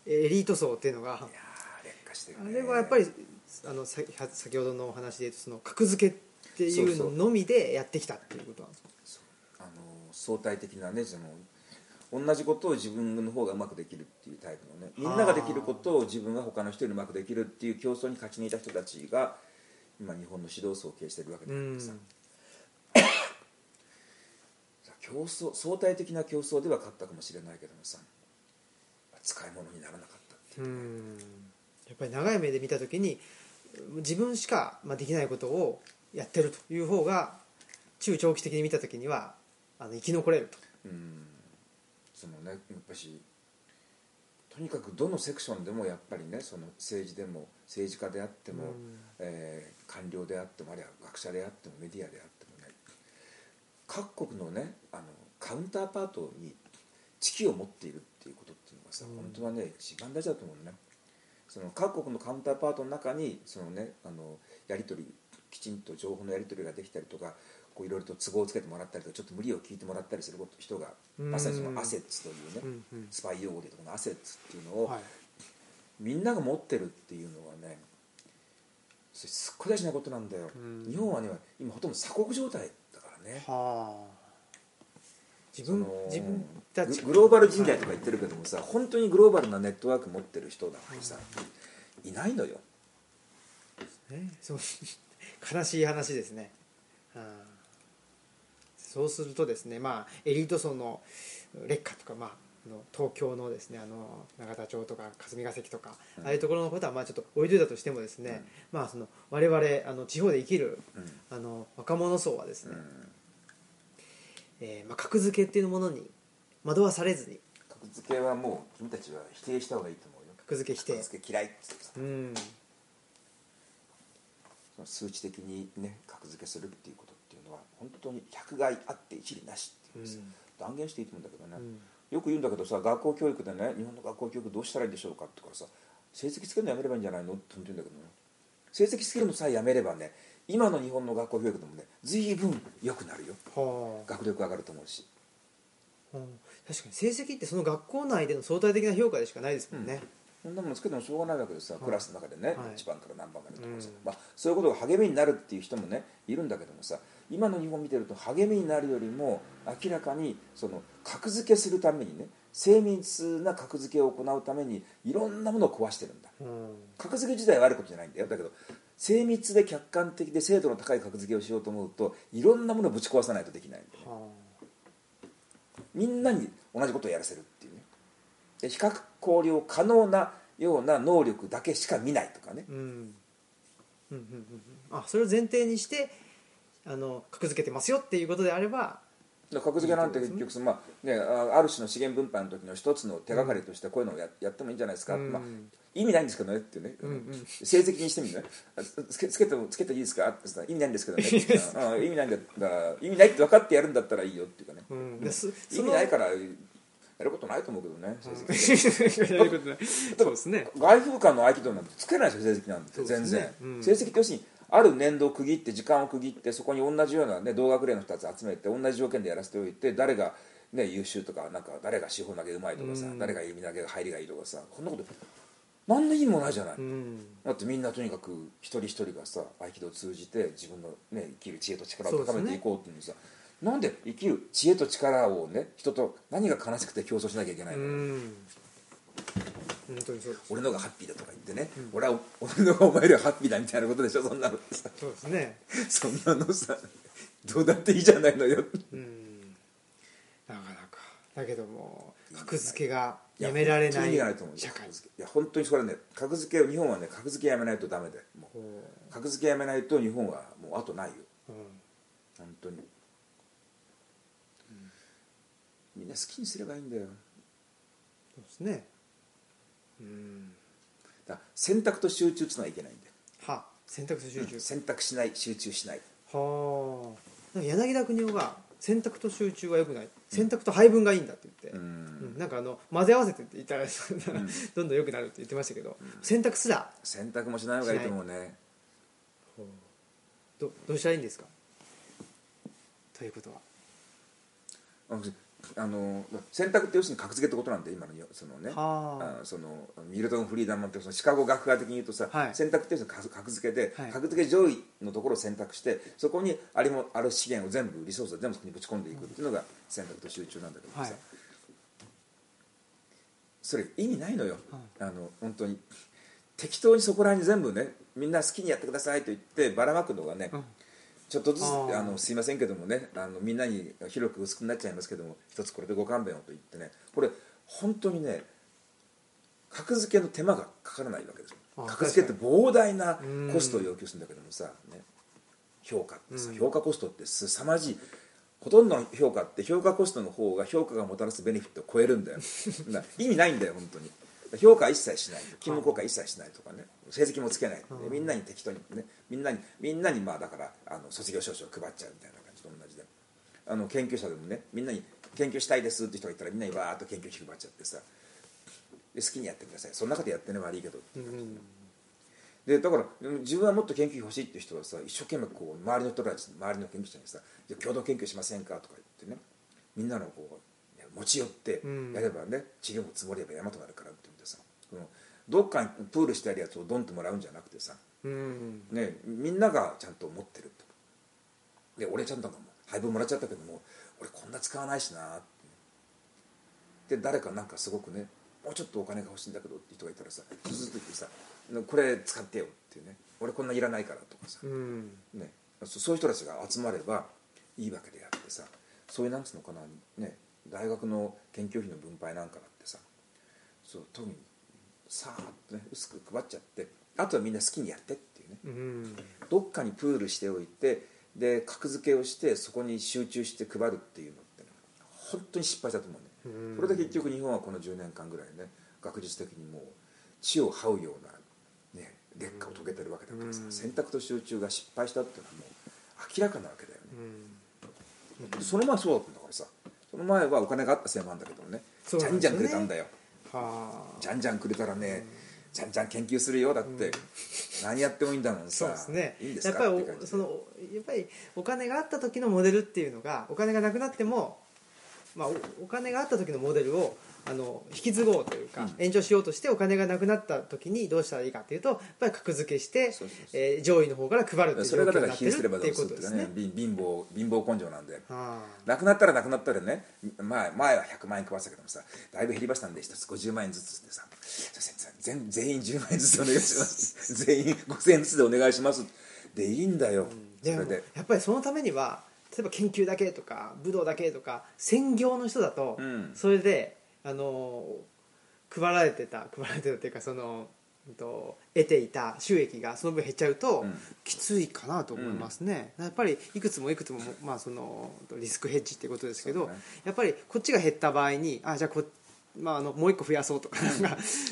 エリート層っていうのがいやー劣化してるあねれはやっぱりあのさ先ほどのお話で言うとその格付けっていうののみでやってきたっていうことなんですか？あの相対的なねその同じことを自分の方がうまくできるっていうタイプのねみんなができることを自分が他の人よりうまくできるっていう競争に勝ち抜いた人たちが今日本の指導層を経営してるわけであってさ、さ競争相対的な競争では勝ったかもしれないけどもさ使い物にならなかったっていううん。やっぱり長い目で見た時に自分しかまあできないことをやってるという方が中長期的に見た時にはあの生き残れると。うん。そのねやっぱしとにかくどのセクションでもやっぱりねその政治でも政治家であっても、うん。えー官僚であってもあるいは学者であってもメディアであってもね各国のねあのカウンターパートに知識を持っているっていうことっていうのがさ、うん。本当はね一番大事だと思うねその各国のカウンターパートの中にそのねあのやり取りきちんと情報のやり取りができたりとかこういろいろと都合をつけてもらったりとかちょっと無理を聞いてもらったりする人がうん。まさにそのアセッツというね、うんうん。スパイ用語でこのアセッツっていうのを、はい。みんなが持ってるっていうのはねすっごい大事なことなんだよ、うん。日本はね今ほとんど鎖国状態だからね。はあ自分自分たち。ググローバル人材とか言ってるけどもさ、本当にグローバルなネットワーク持ってる人だってさ、いないのよ。ねそう 悲しい話ですね、はあそうするとですねまあエリート層の劣化とかまあ東京のですねあの永田町とか霞が関とか、うん。ああいうところのことはまあちょっと置いといたとしてもですね、まあその我々あの地方で生きるうん。あの若者層はですね、うんえーまあ、格付けっていうものに惑わされずに。格付けはもう君たちは否定した方がいいと思うよ。格付け否定。格付け嫌いってうん。その数値的にね格付けするっていうことっていうのは本当に百害あって一理なしっていうさ、断言していいと思うんだけどね、うん。よく言うんだけどさ学校教育でね日本の学校教育どうしたらいいでしょうかってからさ成績つけるのやめればいいんじゃないのって言うんだけどね。成績つけるのさえやめればね今の日本の学校教育でもね随分良くなるよ。はあ。学力上がると思うし。うん。確かに成績ってその学校内での相対的な評価でしかないですもんね、そんなものつけてもしょうがないわけでさ、はい。クラスの中でね、はい。1番から何番までとかさ、うん。まあ、そういうことが励みになるっていう人もねいるんだけどもさ。今の日本見てると励みになるよりも明らかにその格付けするためにね精密な格付けを行うためにいろんなものを壊してるんだ。うん。格付け自体は悪いことじゃないんだよ。だけど精密で客観的で精度の高い格付けをしようと思うといろんなものをぶち壊さないとできないんだよね。はみんなに同じことをやらせるっていうね。で比較考慮可能なような能力だけしか見ないとかね。あうん。うんうんうんうん。あそれを前提にしてあの格付けてますよっていうことであれば格付けなんて結局その、まあね、あある種の資源分配の時の一つの手がかりとしてこういうのをややってもいいんじゃないですか、うん。まあ、意味ないんですけどねってね、うんうん。成績にしてみるね。あつけつけてもつけていいですか？ってさ意味ないんですけどね。意味ないんだったら意味ないって分かってやるんだったらいいよっていうかね、うん。意味ないからやることないと思うけどね成績。やることない。そうですね。外風館の合気道なんてつけないですよ成績なんて、全然、うん。成績って要するにある年度を区切って時間を区切ってそこに同じような、ね、同学年の人たち集めて同じ条件でやらせておいて誰が、ね、優秀とかなんか誰が四方投げうまいとかさ、うん。誰が弓投げが入りがいいとかさこんなこと何の意味もないじゃない、うん。だってみんなとにかく一人一人がさ合気道を通じて自分の、ね、生きる知恵と力を高めていこうっていうのにさ、なんで生きる知恵と力をね人と何が悲しくて競争しなきゃいけないの、うん。本当にそうです。俺のがハッピーだとか言ってね、俺は俺のがお前よりはハッピーだみたいなことでしょそんなのさ。そうですね。そんなのさどうだっていいじゃないのよ。うん。なかなか。だけども格付けがやめられない社会いや本当にそれはね格付けを日本はね格付けやめないとダメだよ。もうこ格付けやめないと日本はもうあとないよ。う、うん。本当に、みんな好きにすればいいんだよ。そうですね。うん。だ選択と集中っていうのはいけないんだよ。は選択と集中、選択しない集中しない。はあ。柳田国男が選択と集中はよくない。選択と配分がいいんだって言って、うん。うん。なんかあの混ぜ合わせてって言ったらどんどん良くなるって言ってましたけど、選択すら。選択もしない方がいいと思うね。どどうしたらいいんですか？ということはあの選択って要するに格付けってことなんで今のそのねはあ。あそのミルトン・フリーダマンってそのシカゴ学科的に言うとさ、はい。選択っていうのは格格付けで、はい。格付け上位のところを選択してそこにありもある資源を全部リソースを全部そこにぶち込んでいくっていうのが選択と集中なんだけどさ、はい。それ意味ないのよ、はあの本当に適当にそこら辺に全部ねみんな好きにやってくださいと言ってばらまくのがね、うんちょっとずつあのすいませんけどもねあのみんなに広く薄くなっちゃいますけども一つこれでご勘弁をと言ってねこれ本当にね格付けの手間がかからないわけですよ。あ格付けって膨大なコストを要求するんだけどもさ、ね、評価ってさ、うん。評価コストってすさまじいほとんどの評価って評価コストの方が評価がもたらすベネフィットを超えるんだよ。意味ないんだよ本当に評価は一切しない。勤務効果一切しないとかね。成績もつけない。でみんなに適当にねみんなにみんなにまあだからあの卒業証書を配っちゃうみたいな感じと同じで。あの研究者でもねみんなに研究したいですって人がいたらみんなにバーッと研究費配っちゃってさ。で好きにやってください。その中でやってね悪いけどうん。でだからうん自分はもっと研究費欲しいっていう人はさ一生懸命こう周りの人たち周りの研究者にさ「じゃあ共同研究しませんか?」とか言ってね。みんなのこうね持ち寄ってうん。やればね治療も積もれば山となるからってそのどっかにプールしてあるやつをドンともらうんじゃなくてさ、うん。ね、みんながちゃんと持ってると。で俺ちゃんとも配分もらっちゃったけども俺こんな使わないしなって。で誰かなんかすごくねもうちょっとお金が欲しいんだけどって人がいたらさずずっと言ってさこれ使ってよっていうね俺こんないらないからとかさ、うん。ね、そそういう人たちが集まればいいわけであってさ。そういうなんつうのかな、ね、大学の研究費の分配なんかだってさ。そう特にさーっとね薄く配っちゃってあとはみんな好きにやってっていうね。うん。どっかにプールしておいてで格付けをしてそこに集中して配るっていうのってね本当に失敗したと思うね。うん。それで結局日本はこの10年間ぐらいね学術的にもう地を這うような、ね、劣化を遂げてるわけだからさうん。選択と集中が失敗したっていうのはもう明らかなわけだよね。うん。その前そうだったんだからさその前はお金があったせいもあるんだけどねじゃんじゃんくれたんだよ。はあじゃんじゃんくれたらねじゃんじゃん研究するよ。だって何やってもいいんだもんさ。そうですね。いいんですやっぱりそのやっぱりお金があった時のモデルっていうのがお金がなくなっても、まあ、おお金があった時のモデルをあの引き継ごうというか、うん。延長しようとしてお金がなくなった時にどうしたらいいかっていうとやっぱり格付けしてえー上位の方から配るっていうそれがだから状況になってるっていうことですね。貧貧乏貧乏根性なんではなくなったらなくなったらね前前は100万円配ってたけどもさだいぶ減りましたんで一つ50万円ずつってさ全全員10万円ずつお願いします。全員5000円ずつでお願いします。でいいんだよ、それで。やっぱりそのためには例えば研究だけとか武道だけとか専業の人だと、うん。それであの配られてた配られてたっていうかそのうんと得ていた収益がその分減っちゃうと、うん。きついかなと思いますね、やっぱりいくつもいくつも、まあ、そのリスクヘッジっていうことですけど、ね。やっぱりこっちが減った場合にあじゃあこ、まあ、あのもう一個増やそうとか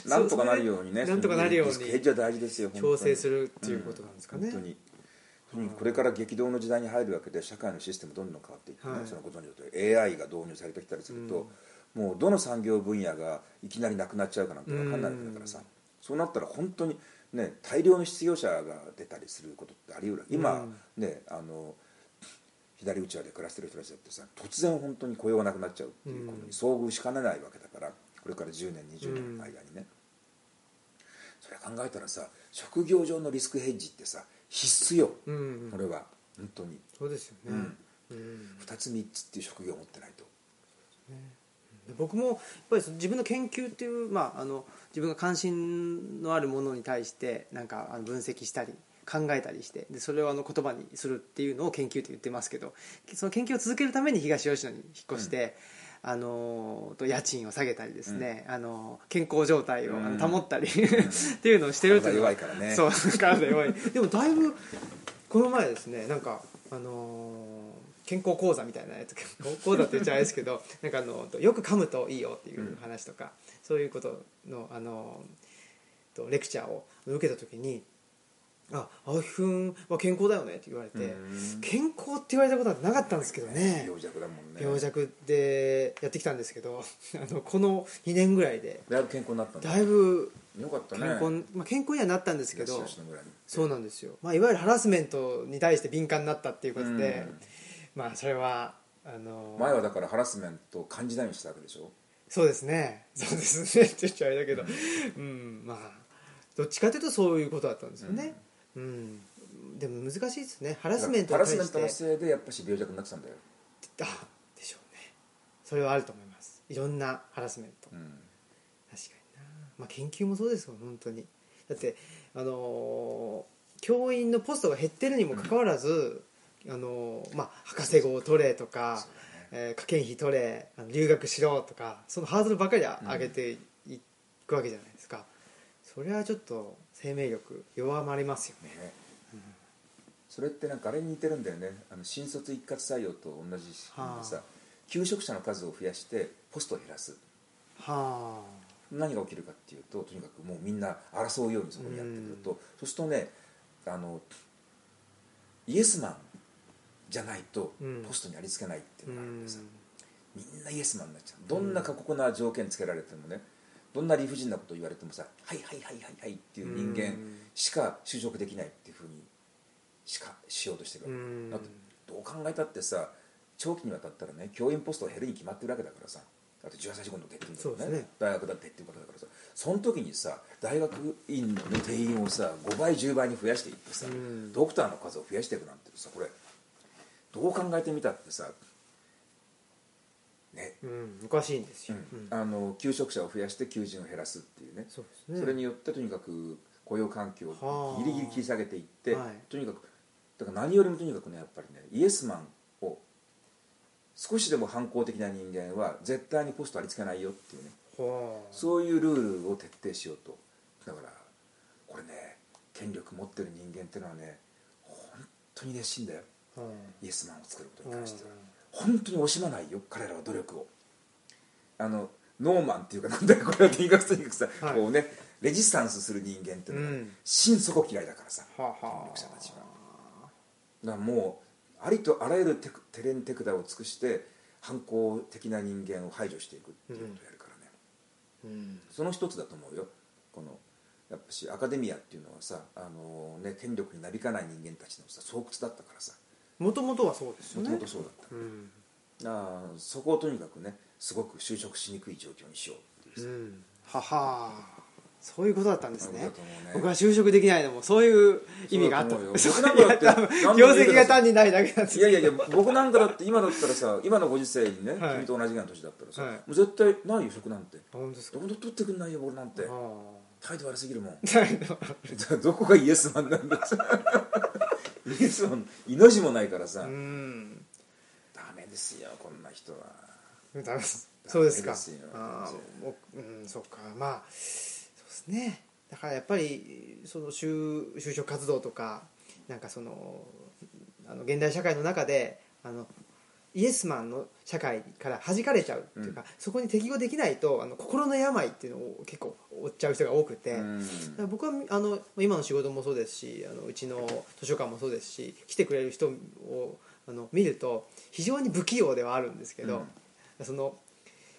なんとかなるようにね なんとかなるようリスクヘッにジは大事ですよ調整するっていうことなんですかね、本当に。本当にこれから激動の時代に入るわけで社会のシステムどんどん変わっていってね、はい。そのご存知の通り AI が導入されてきたりすると、もうどの産業分野がいきなりなくなっちゃうかなんて分かんないわけだからさ、そうなったら本当にね大量の失業者が出たりすることってあり得る今、ねあの左打ち輪で暮らしてる人たちだってさ突然本当に雇用がなくなっちゃうっていうことに遭遇しかねないわけだからこれから10年20年の間にね、それ考えたらさ職業上のリスクヘッジってさ必須よ、うん。うんこれは。本当に、そうですよね、うん。2つ3つっていう職業を持ってないと僕もやっぱり自分の研究っていう、まあ、あの自分が関心のあるものに対してなんかあの分析したり考えたりしてでそれをあの言葉にするっていうのを研究と言ってますけどその研究を続けるために東吉野に引っ越して、あのと家賃を下げたりですね、あの健康状態を保ったり、っていうのをしてるという。体弱いからね。そう体弱い。でもだいぶこの前ですねなんかあのー健康講座みたいなやつ。健康講座って言っちゃあれですけど なんかあのよく噛むといいよっていう話とか、そういうことのあのとレクチャーを受けた時に「あ青木君は健康だよね」って言われてうん。健康って言われたことはなかったんですけどね。病弱だもんね。病弱でやってきたんですけど あのこの2年ぐらいでだいぶ健康になったんだだいぶよかったね。健康,、まあ、健康にはなったんですけどそうなんですよ、まあ、いわゆるハラスメントに対して敏感になったっていうことで、まあそれはあの前はだからハラスメントを感じないようにしたわけでしょ？そうですね。そうですね。って言っちゃあれだけど。うん。まあどっちかというとそういうことだったんですよね。うん、でも難しいですね。ハラスメントハに対してラスメントのせいでやっぱし病弱になってたんだよ、あでしょうね。それはあると思います。いろんなハラスメント。うん、確かにな、まあ、研究もそうですよ本当に。だってあのー教員のポストが減ってるにもかかわらず、あのーまあ、博士号を取れとか、えー科研費取れ留学しろとかそのハードルばかり上げていくわけじゃないですか、それはちょっと生命力弱まりますよね。ね。それってなんかあれに似てるんだよね。あの新卒一括採用と同じでさ、はあ。求職者の数を増やしてポストを減らす。は何が起きるかっていうととにかくもうみんな争うようにそこにやってくると、そうするとねあのイエスマンじゃないとうん。ポストにありつけないっていうのがあるんでみんなイエスマンになっちゃうどんな過酷な条件つけられてもねどんな理不尽なこと言われてもさ「はいはいはいはいはい」っていう人間しか就職できないっていうふうにしかしようとしてるわけ。うん。だどう考えたってさ長期にわたったらね教員ポストが減るに決まってるわけだからさ。あと18歳後の減ってるんだよね。ね。大学だって減ってるわけだからさ。その時にさ大学院の定員をさ5倍10倍に増やしていってさうん。ドクターの数を増やしていくなんてさこれどう考えてみたってさね。うん、おかしいんですよ、うん。あの求職者を増やして求人を減らすっていうね。そうですね。それによってとにかく雇用環境はあ。をギリギリ切り下げていって、はい。とにかくだから何よりもとにかくねやっぱりねイエスマンを少しでも反抗的な人間は絶対にポストありつけないよっていうね。はあ。そういうルールを徹底しようと。だからこれね権力持ってる人間っていうのはね本当に熱心だよ。はイエスマンを作ることあに関しては。本当に惜しまないよ彼らは努力を。あのノーマンっていうかなんだよこれはとにかくとにかくさ、はい。こうねレジスタンスする人間っていうのは、うん。心底嫌いだからさ権力者たちは。だからもうありとあらゆるテクテレンテクダを尽くして反抗的な人間を排除していくっていうことをやるからね、うん。その一つだと思うよ。このやっぱしアカデミアっていうのはさあの、ね、権力になびかない人間たちのさ巣窟だったからさもともとはそうですよね。もともとそうだった、うん。あーそこをとにかくねすごく就職しにくい状況にしようっていうさ、うん。ははそういうことだったんですね。そうだと思うね。僕は就職できないのもそういう意味があった。そうだと思うよ。僕なんかだっていや多分何業でもいいけど績が単にないだけなんです。いやいやいや僕なんかだって今だったらさ今のご時世にね、はい。君と同じぐらいの年だったらさ、はい。もう絶対ないよ職なんて。本当ですか？どこで取ってくんないよ俺なんて。あ。態度悪すぎるもん。あどこがイエスマンなんだイエス命もないからさ、うん。ダメですよこんな人は。ダメですそうですかあううんそうか。まあそうですね。だからやっぱりその就就職活動とかなんかそのあの現代社会の中であのイエスマンの社会から弾かれちゃうっていうか、そこに適合できないとあの心の病っていうのを結構負っちゃう人が多くて、うん。僕はあの今の仕事もそうですしあのうちの図書館もそうですし来てくれる人をあの見ると非常に不器用ではあるんですけど、その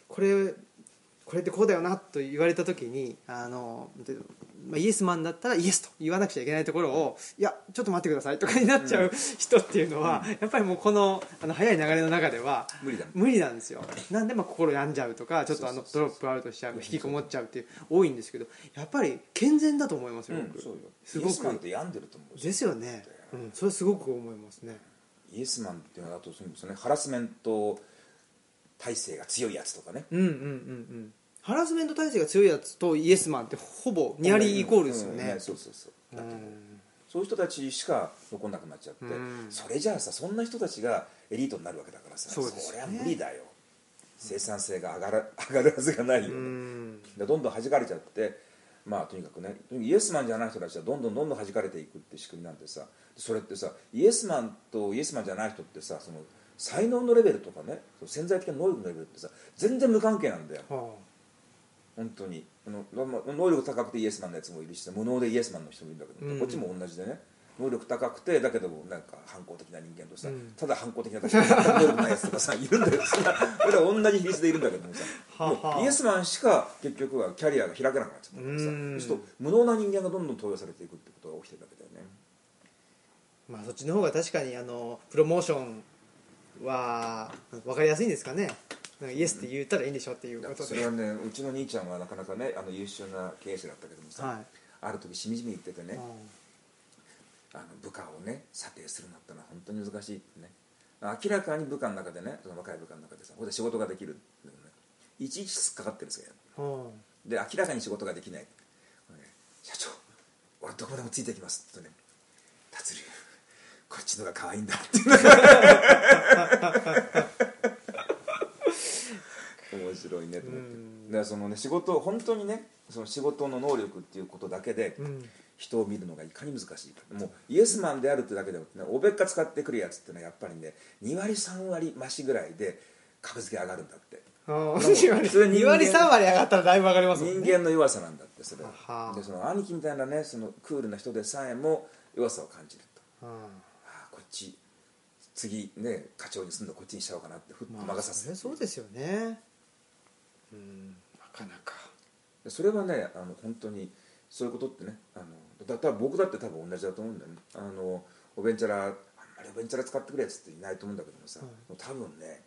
これこれってこうだよなと言われた時にあの、まあ、イエスマンだったらイエスと言わなくちゃいけないところをいやちょっと待ってくださいとかになっちゃう人っていうのは、やっぱりもうこのあの早い流れの中では無理だ。無理なんですよ。なんでまあ心病んじゃうとかちょっとあのドロップアウトしちゃう引きこもっちゃうっていう多いんですけどやっぱり健全だと思いますよ、僕。うんすごく。イエスマンって病んでると思う。ですよね、うん、それすごく思いますね。イエスマンっていうのはあとそうですねハラスメント体制が強いやつとかね。うんうんうんうんハラスメント体制が強いやつとイエスマンってほぼニアリーイコールですようんねそうそうそうだってう。んそういう人たちしか残んなくなっちゃって、うん。それじゃあさそんな人たちがエリートになるわけだからさそね。れは無理だよ。生産性が上がら 上がるはずがないようね、どんどん弾かれちゃってまあとにかくねイエスマンじゃない人たちはどんどんどんどん弾かれていくって仕組みなんでさそれってさイエスマンとイエスマンじゃない人ってさその才能のレベルとかね潜在的な能力のレベルってさ全然無関係なんだよ。は本当に。あのまあ能力高くてイエスマンのやつもいるし無能でイエスマンの人もいるんだけど、うん。こっちも同じでね。能力高くてだけどもなんか反抗的な人間とさ、うん。ただ反抗的なだけで能力ないやつとかさいるんだよそんな俺ら同じ比率でいるんだけどもさははもうイエスマンしか結局はキャリアが開けなくなっちゃったからさうん。そうすると無能な人間がどんどん投与されていくってことが起きてるわけだよね。まあそっちの方が確かにあのプロモーションは分かりやすいんですかねイエスって言ったらいいんでしょっていうことで。それはねうちの兄ちゃんはなかなかねあの優秀な経営者だったけどもさ、はい。ある時しみじみ言っててね、うあの部下をね査定するのってのは本当に難しいってね。明らかに部下の中でねその若い部下の中でさここで仕事ができるっていうのね。いちいち突っかかってるんですよで明らかに仕事ができない。ね社長俺どこでもついてきますってね達流こっちのが可愛いんだって 面白いねと思って。うん。だからそのね仕事本当にねその仕事の能力っていうことだけでうん。人を見るのがいかに難しいか。もうイエスマンであるってだけでも、ね、おべっか使ってくるやつってのはやっぱりね2割3割増しぐらいで格付け上がるんだって。あー。2 割それ2割3割上がったらだいぶ上がりますもんね。人間の弱さなんだってそれ。はでその兄貴みたいなねそのクールな人でさえも弱さを感じると。うんああこっち次ね課長に住んだこっちにしちゃおうかなってふっとまあ魔が差すそれそうですよねうん。なかなか。でそれはねあの本当にそういうことってねあのだ多分僕だって多分同じだと思うんだよね。あのおべんちゃらあんまりおべんちゃら使ってくるやつっていないと思うんだけどもさ、はい。多分ね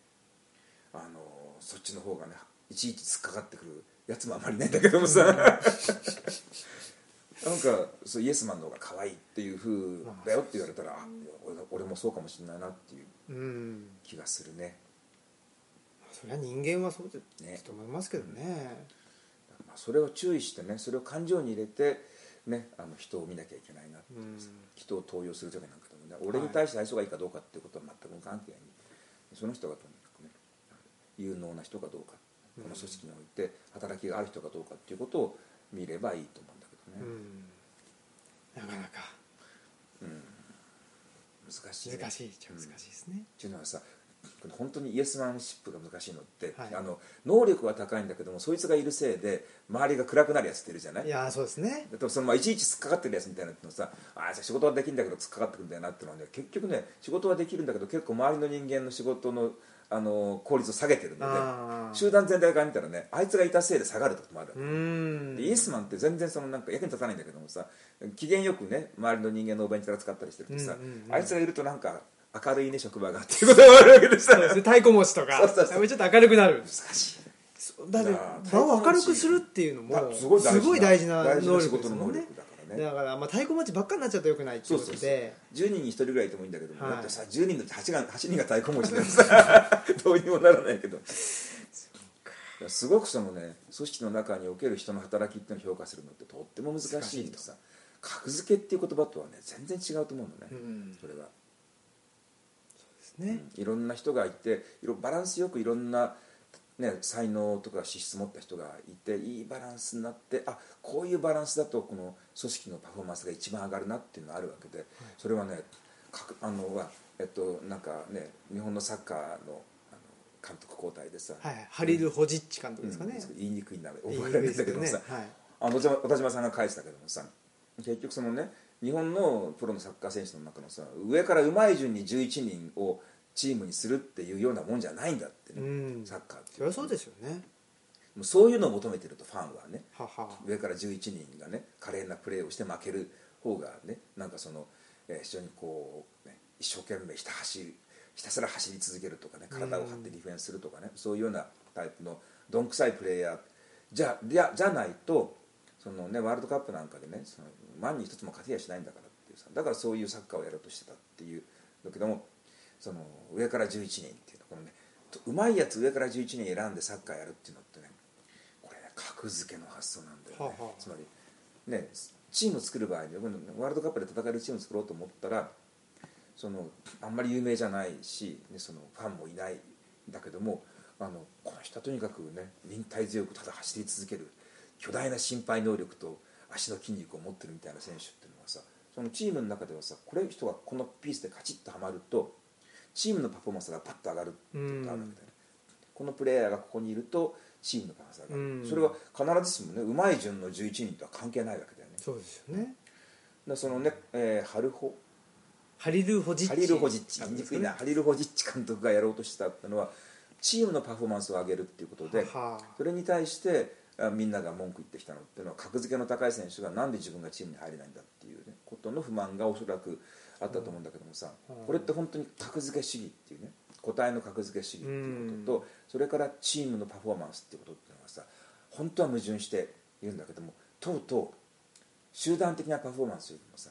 あのそっちの方がねいちいち突っかかってくるやつもあんまりいないんだけどもさ。なんかそうイエスマンの方が可愛いっていうふうだよって言われたら、あ俺俺もそうかもしれないなっていううん気がするねそれは人間はそうでと思いますけどね。まあそれを注意してねそれを感情に入れて、ね、あの人を見なきゃいけないなって。いううん。人を登用する時なんかでもね俺に対して愛想がいいかどうかっていうことは全く無関係にその人がとにかくね有能な人かどうか。この組織において働きがある人かどうかっていうことを見ればいいと思うんだけどね、うん。なかなか。難しい、ね、難しいっちゃ難しいですね。っていうのはさ本当にイエスマンシップが難しいのって、はい。あの能力は高いんだけどもそいつがいるせいで周りが暗くなるやつっているじゃない？いやーそうですね。でもそのまあいちいち突っかかってるやつみたいなのさああ仕事はできるんだけど突っかかってくるんだよなってのはね結局ね仕事はできるんだけど結構周りの人間の仕事のあの効率を下げてるので集団全体から見たらねあいつがいたせいで下がることもある。でイエスマンって全然そのなんか役に立たないんだけどもさ機嫌よくね周りの人間のお弁当を使ったりしてるとさ、あいつがいるとなんか明るいね職場が。っていうことがあるわけでさそうですね太鼓持ちとか。そうそうそう。ちょっと明るくなる。難しい。だってだから場を明るくするっていうのもだすごい大事な能力ですもんね力だからまあ、太鼓持ちばっかりになっちゃうとよくないっていううことで10人に1人ぐらいいてもいいんだけども、はい。だってさ10人のうち 8, が8人が太鼓持ちでさ どうにもならないけど。すごくそのね組織の中における人の働きっていうのを評価するのってとっても難しいとと。さ格付けっていう言葉とはね全然違うと思うのね、うん。それは、ですね、いろんな人がいていろバランスよくいろんな、ね、才能とか資質持った人がいていいバランスになってあこういうバランスだとこの組織のパフォーマンスが一番上がるなっていうのがあるわけで、それはねかくあのはえっとなんかね日本のサッカーの監督交代でさ、はい、ハリル・ホジッチ監督ですかね、うん。言いにくいな覚えられですけどさ、はい。あの小田島さんが書いてたけどもさ結局そのね日本のプロのサッカー選手の中のさ上からうまい順に11人をチームにするっていうようなもんじゃないんだってね、うん。サッカーってそそうですよね。もうそういうのを求めてるとファンはね上から11人がね華麗なプレーをして負ける方がねなんかその、えー非常にこう、ね、一生懸命ひた走りひたすら走り続けるとかね体を張ってディフェンスするとかね、そういうようなタイプのどんくさいプレーヤー。じゃじゃじゃないとその、ね、ワールドカップなんかでねその万に一つも勝てやしないんだからっていうさだからそういうサッカーをやろうとしてたっていうだけどもその上から11人っていうのこのねとうまいやつ上から11人選んでサッカーやるっていうのってねこれね格付けの発想なんだよね、はあはあ。つまりねチームを作る場合にワールドカップで戦えるチームを作ろうと思ったらそのあんまり有名じゃないし、ね、そのファンもいないんだけどもあのこの人はとにかくね忍耐強くただ走り続ける巨大な心肺能力と足の筋肉を持ってるみたいな選手っていうのはさそのチームの中ではさこれ人がこのピースでカチッとはまるとチームのパフォーマンスがパッと上がるっていうことがあるわけだよね。このプレイヤーがここにいるとチームのパフォーマンスが上がる、うん。それは必ずしもねうまい順の11人とは関係ないわけだよねそうですよね。でそのね、えーハルホ。ハリル・ホジッチ。ハリル・ホジッチ。にくいなハリル・ホジッチ監督がやろうとしてたのはチームのパフォーマンスを上げるっていうことではあそれに対してあみんなが文句言ってきたのっていうのは格付けの高い選手がなんで自分がチームに入れないんだっていう、ね、ことの不満がおそらくあったと思うんだけどもさ、うん。これって本当に格付け主義っていうね個体の格付け主義っていうことと、それからチームのパフォーマンスっていうことっていうのはさ本当は矛盾しているんだけどもとうとう集団的なパフォーマンスよりもさ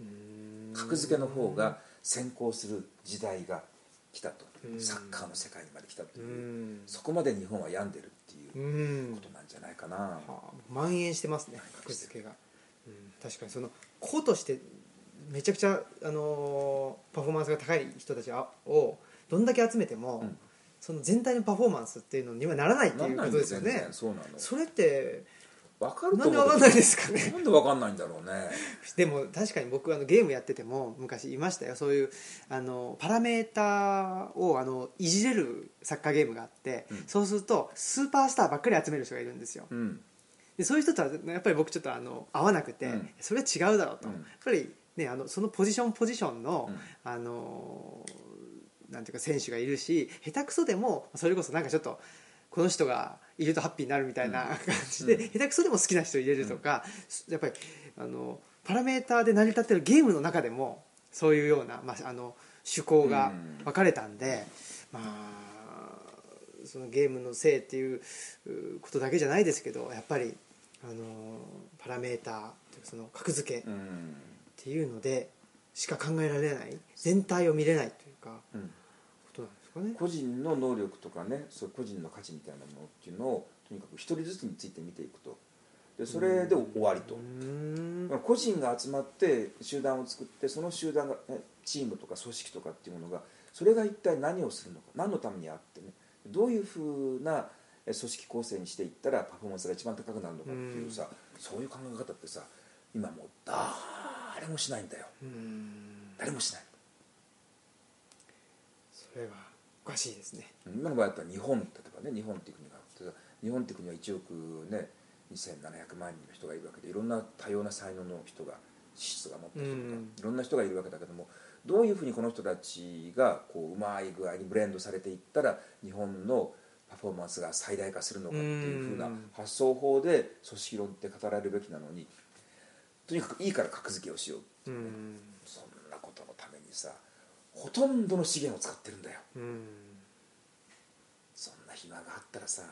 うん。格付けの方が先行する時代が来たと。うんサッカーの世界にまで来たとういう、ん。そこまで日本は病んでるっていううん。ことなんじゃないかな、はあ蔓延してますね格付けが、うん、確かにその個としてめちゃくちゃ、あのーパフォーマンスが高い人たちをどんだけ集めても、うん。その全体のパフォーマンスっていうのにはならないっていうことですよね。そうなの。それって分かると思うなんでわかんないですかね。なんで分かんないんだろうね。でも確かに僕あのゲームやってても昔いましたよ。そういうあのパラメーターをあのいじれるサッカーゲームがあって、うん。そうするとスーパースターばっかり集める人がいるんですよ。うん。でそういう人とはやっぱり僕ちょっとあの合わなくて、うん。それは違うだろうと、うん。やっぱり、ね、あのそのポジションポジションの,、うん。あのなんていうか選手がいるし下手くそでもそれこそなんかちょっとこの人がいるとハッピーになるみたいなうん。感じで、うん。下手くそでも好きな人入れるとか、やっぱりあのパラメーターで成り立ってるゲームの中でもそういうような、まあ、あの趣向が分かれたんで、まあそのゲームのせいっていううことだけじゃないですけどやっぱりあのパラメーターというかその格付けっうん。ていうのでしか考えられない全体を見れないというかうんかね。個人の能力とかねそう個人の価値みたいなものっていうのをとにかく一人ずつについて見ていくと。でそれで終わりと。個人が集まって集団を作ってその集団が、ね、チームとか組織とかっていうものがそれが一体何をするのか何のためにあってねどういうふうなえ組織構成にしていったらパフォーマンスが一番高くなるのかっていうさ、そういう考え方ってさ今もう誰もしないんだよ。誰もしない。それはおかしいですね。今の場合だったら日本例えばね日本っていう国があって日本っていう国は1億ね2700万人の人がいるわけでいろんな多様な才能の人が資質が持ってる人とか、うん。いろんな人がいるわけだけどもどういうふうにこの人たちがこううまい具合にブレンドされていったら日本のパフォーマンスが最大化するのかっていうふうなうん。発想法で組織論って語られるべきなのにとにかくいいから格付けをしよううーん。そんなことのためにさほとんどの資源を使ってるんだよ。うーん。そんな暇があったらさ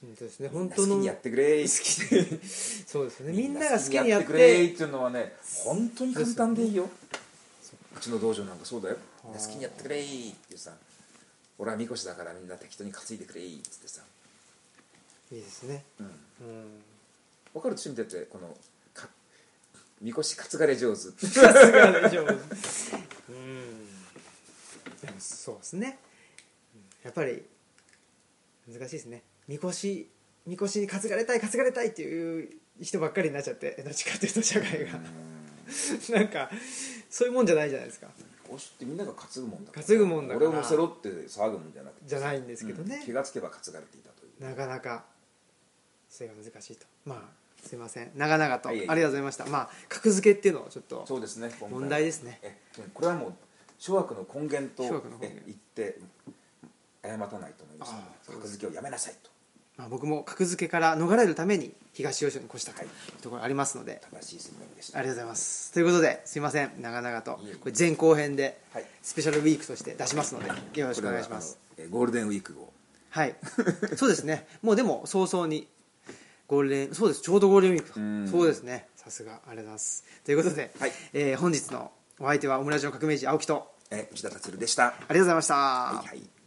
本当ですね。本当好きにやってくれ好きにそうですよね。みんなが好きにやってくれ。って。いうのはね本当に簡単でいいよ。うちの道場なんかそうだよ。好きにやってくれってさ。俺はみこしだからみんな適当に担いでくれっつってさ。いいですね。うん。うん。分かると見ててこのかみこし担がれ上手。さすが大丈夫うんそうですね。うんやっぱり難しいですね。みこしみこしに担がれたい担がれたいっていう人ばっかりになっちゃってどっちかっていうと社会が。なんかそういうもんじゃないじゃないですか。みこしってみんなが担ぐもんだから。担ぐもんだから。俺を乗せろって騒ぐもんじゃなくて。じゃないんですけどね。うん。気がつけば担がれていたという。なかなかそれが難しいと。まあすいません。長々と。あはいりがとうございました。まあ格付けっていうのをちょっとそうですね。問題ですね。えこれはもう諸悪の根源と言って誤たないと思います。格付けをやめなさいと。まあ、僕も格付けから逃れるために東吉野に越したとはい。いうところありますので、正しい宣言でした。ありがとうございます。ということですいません。長々とこれ前後編ではい。スペシャルウィークとして出しますのでよろしくお願いします。ゴールデンウィーク号。はい。そうですね。もうでも早々にゴールデンそうです。ちょうどゴールデンウィークと。うん。そうですね。さすが。ありがとうございます。ということで、はい。えー本日のお相手はオムラジオ革命児青木と。え内田達郎でした。ありがとうございました、はいはい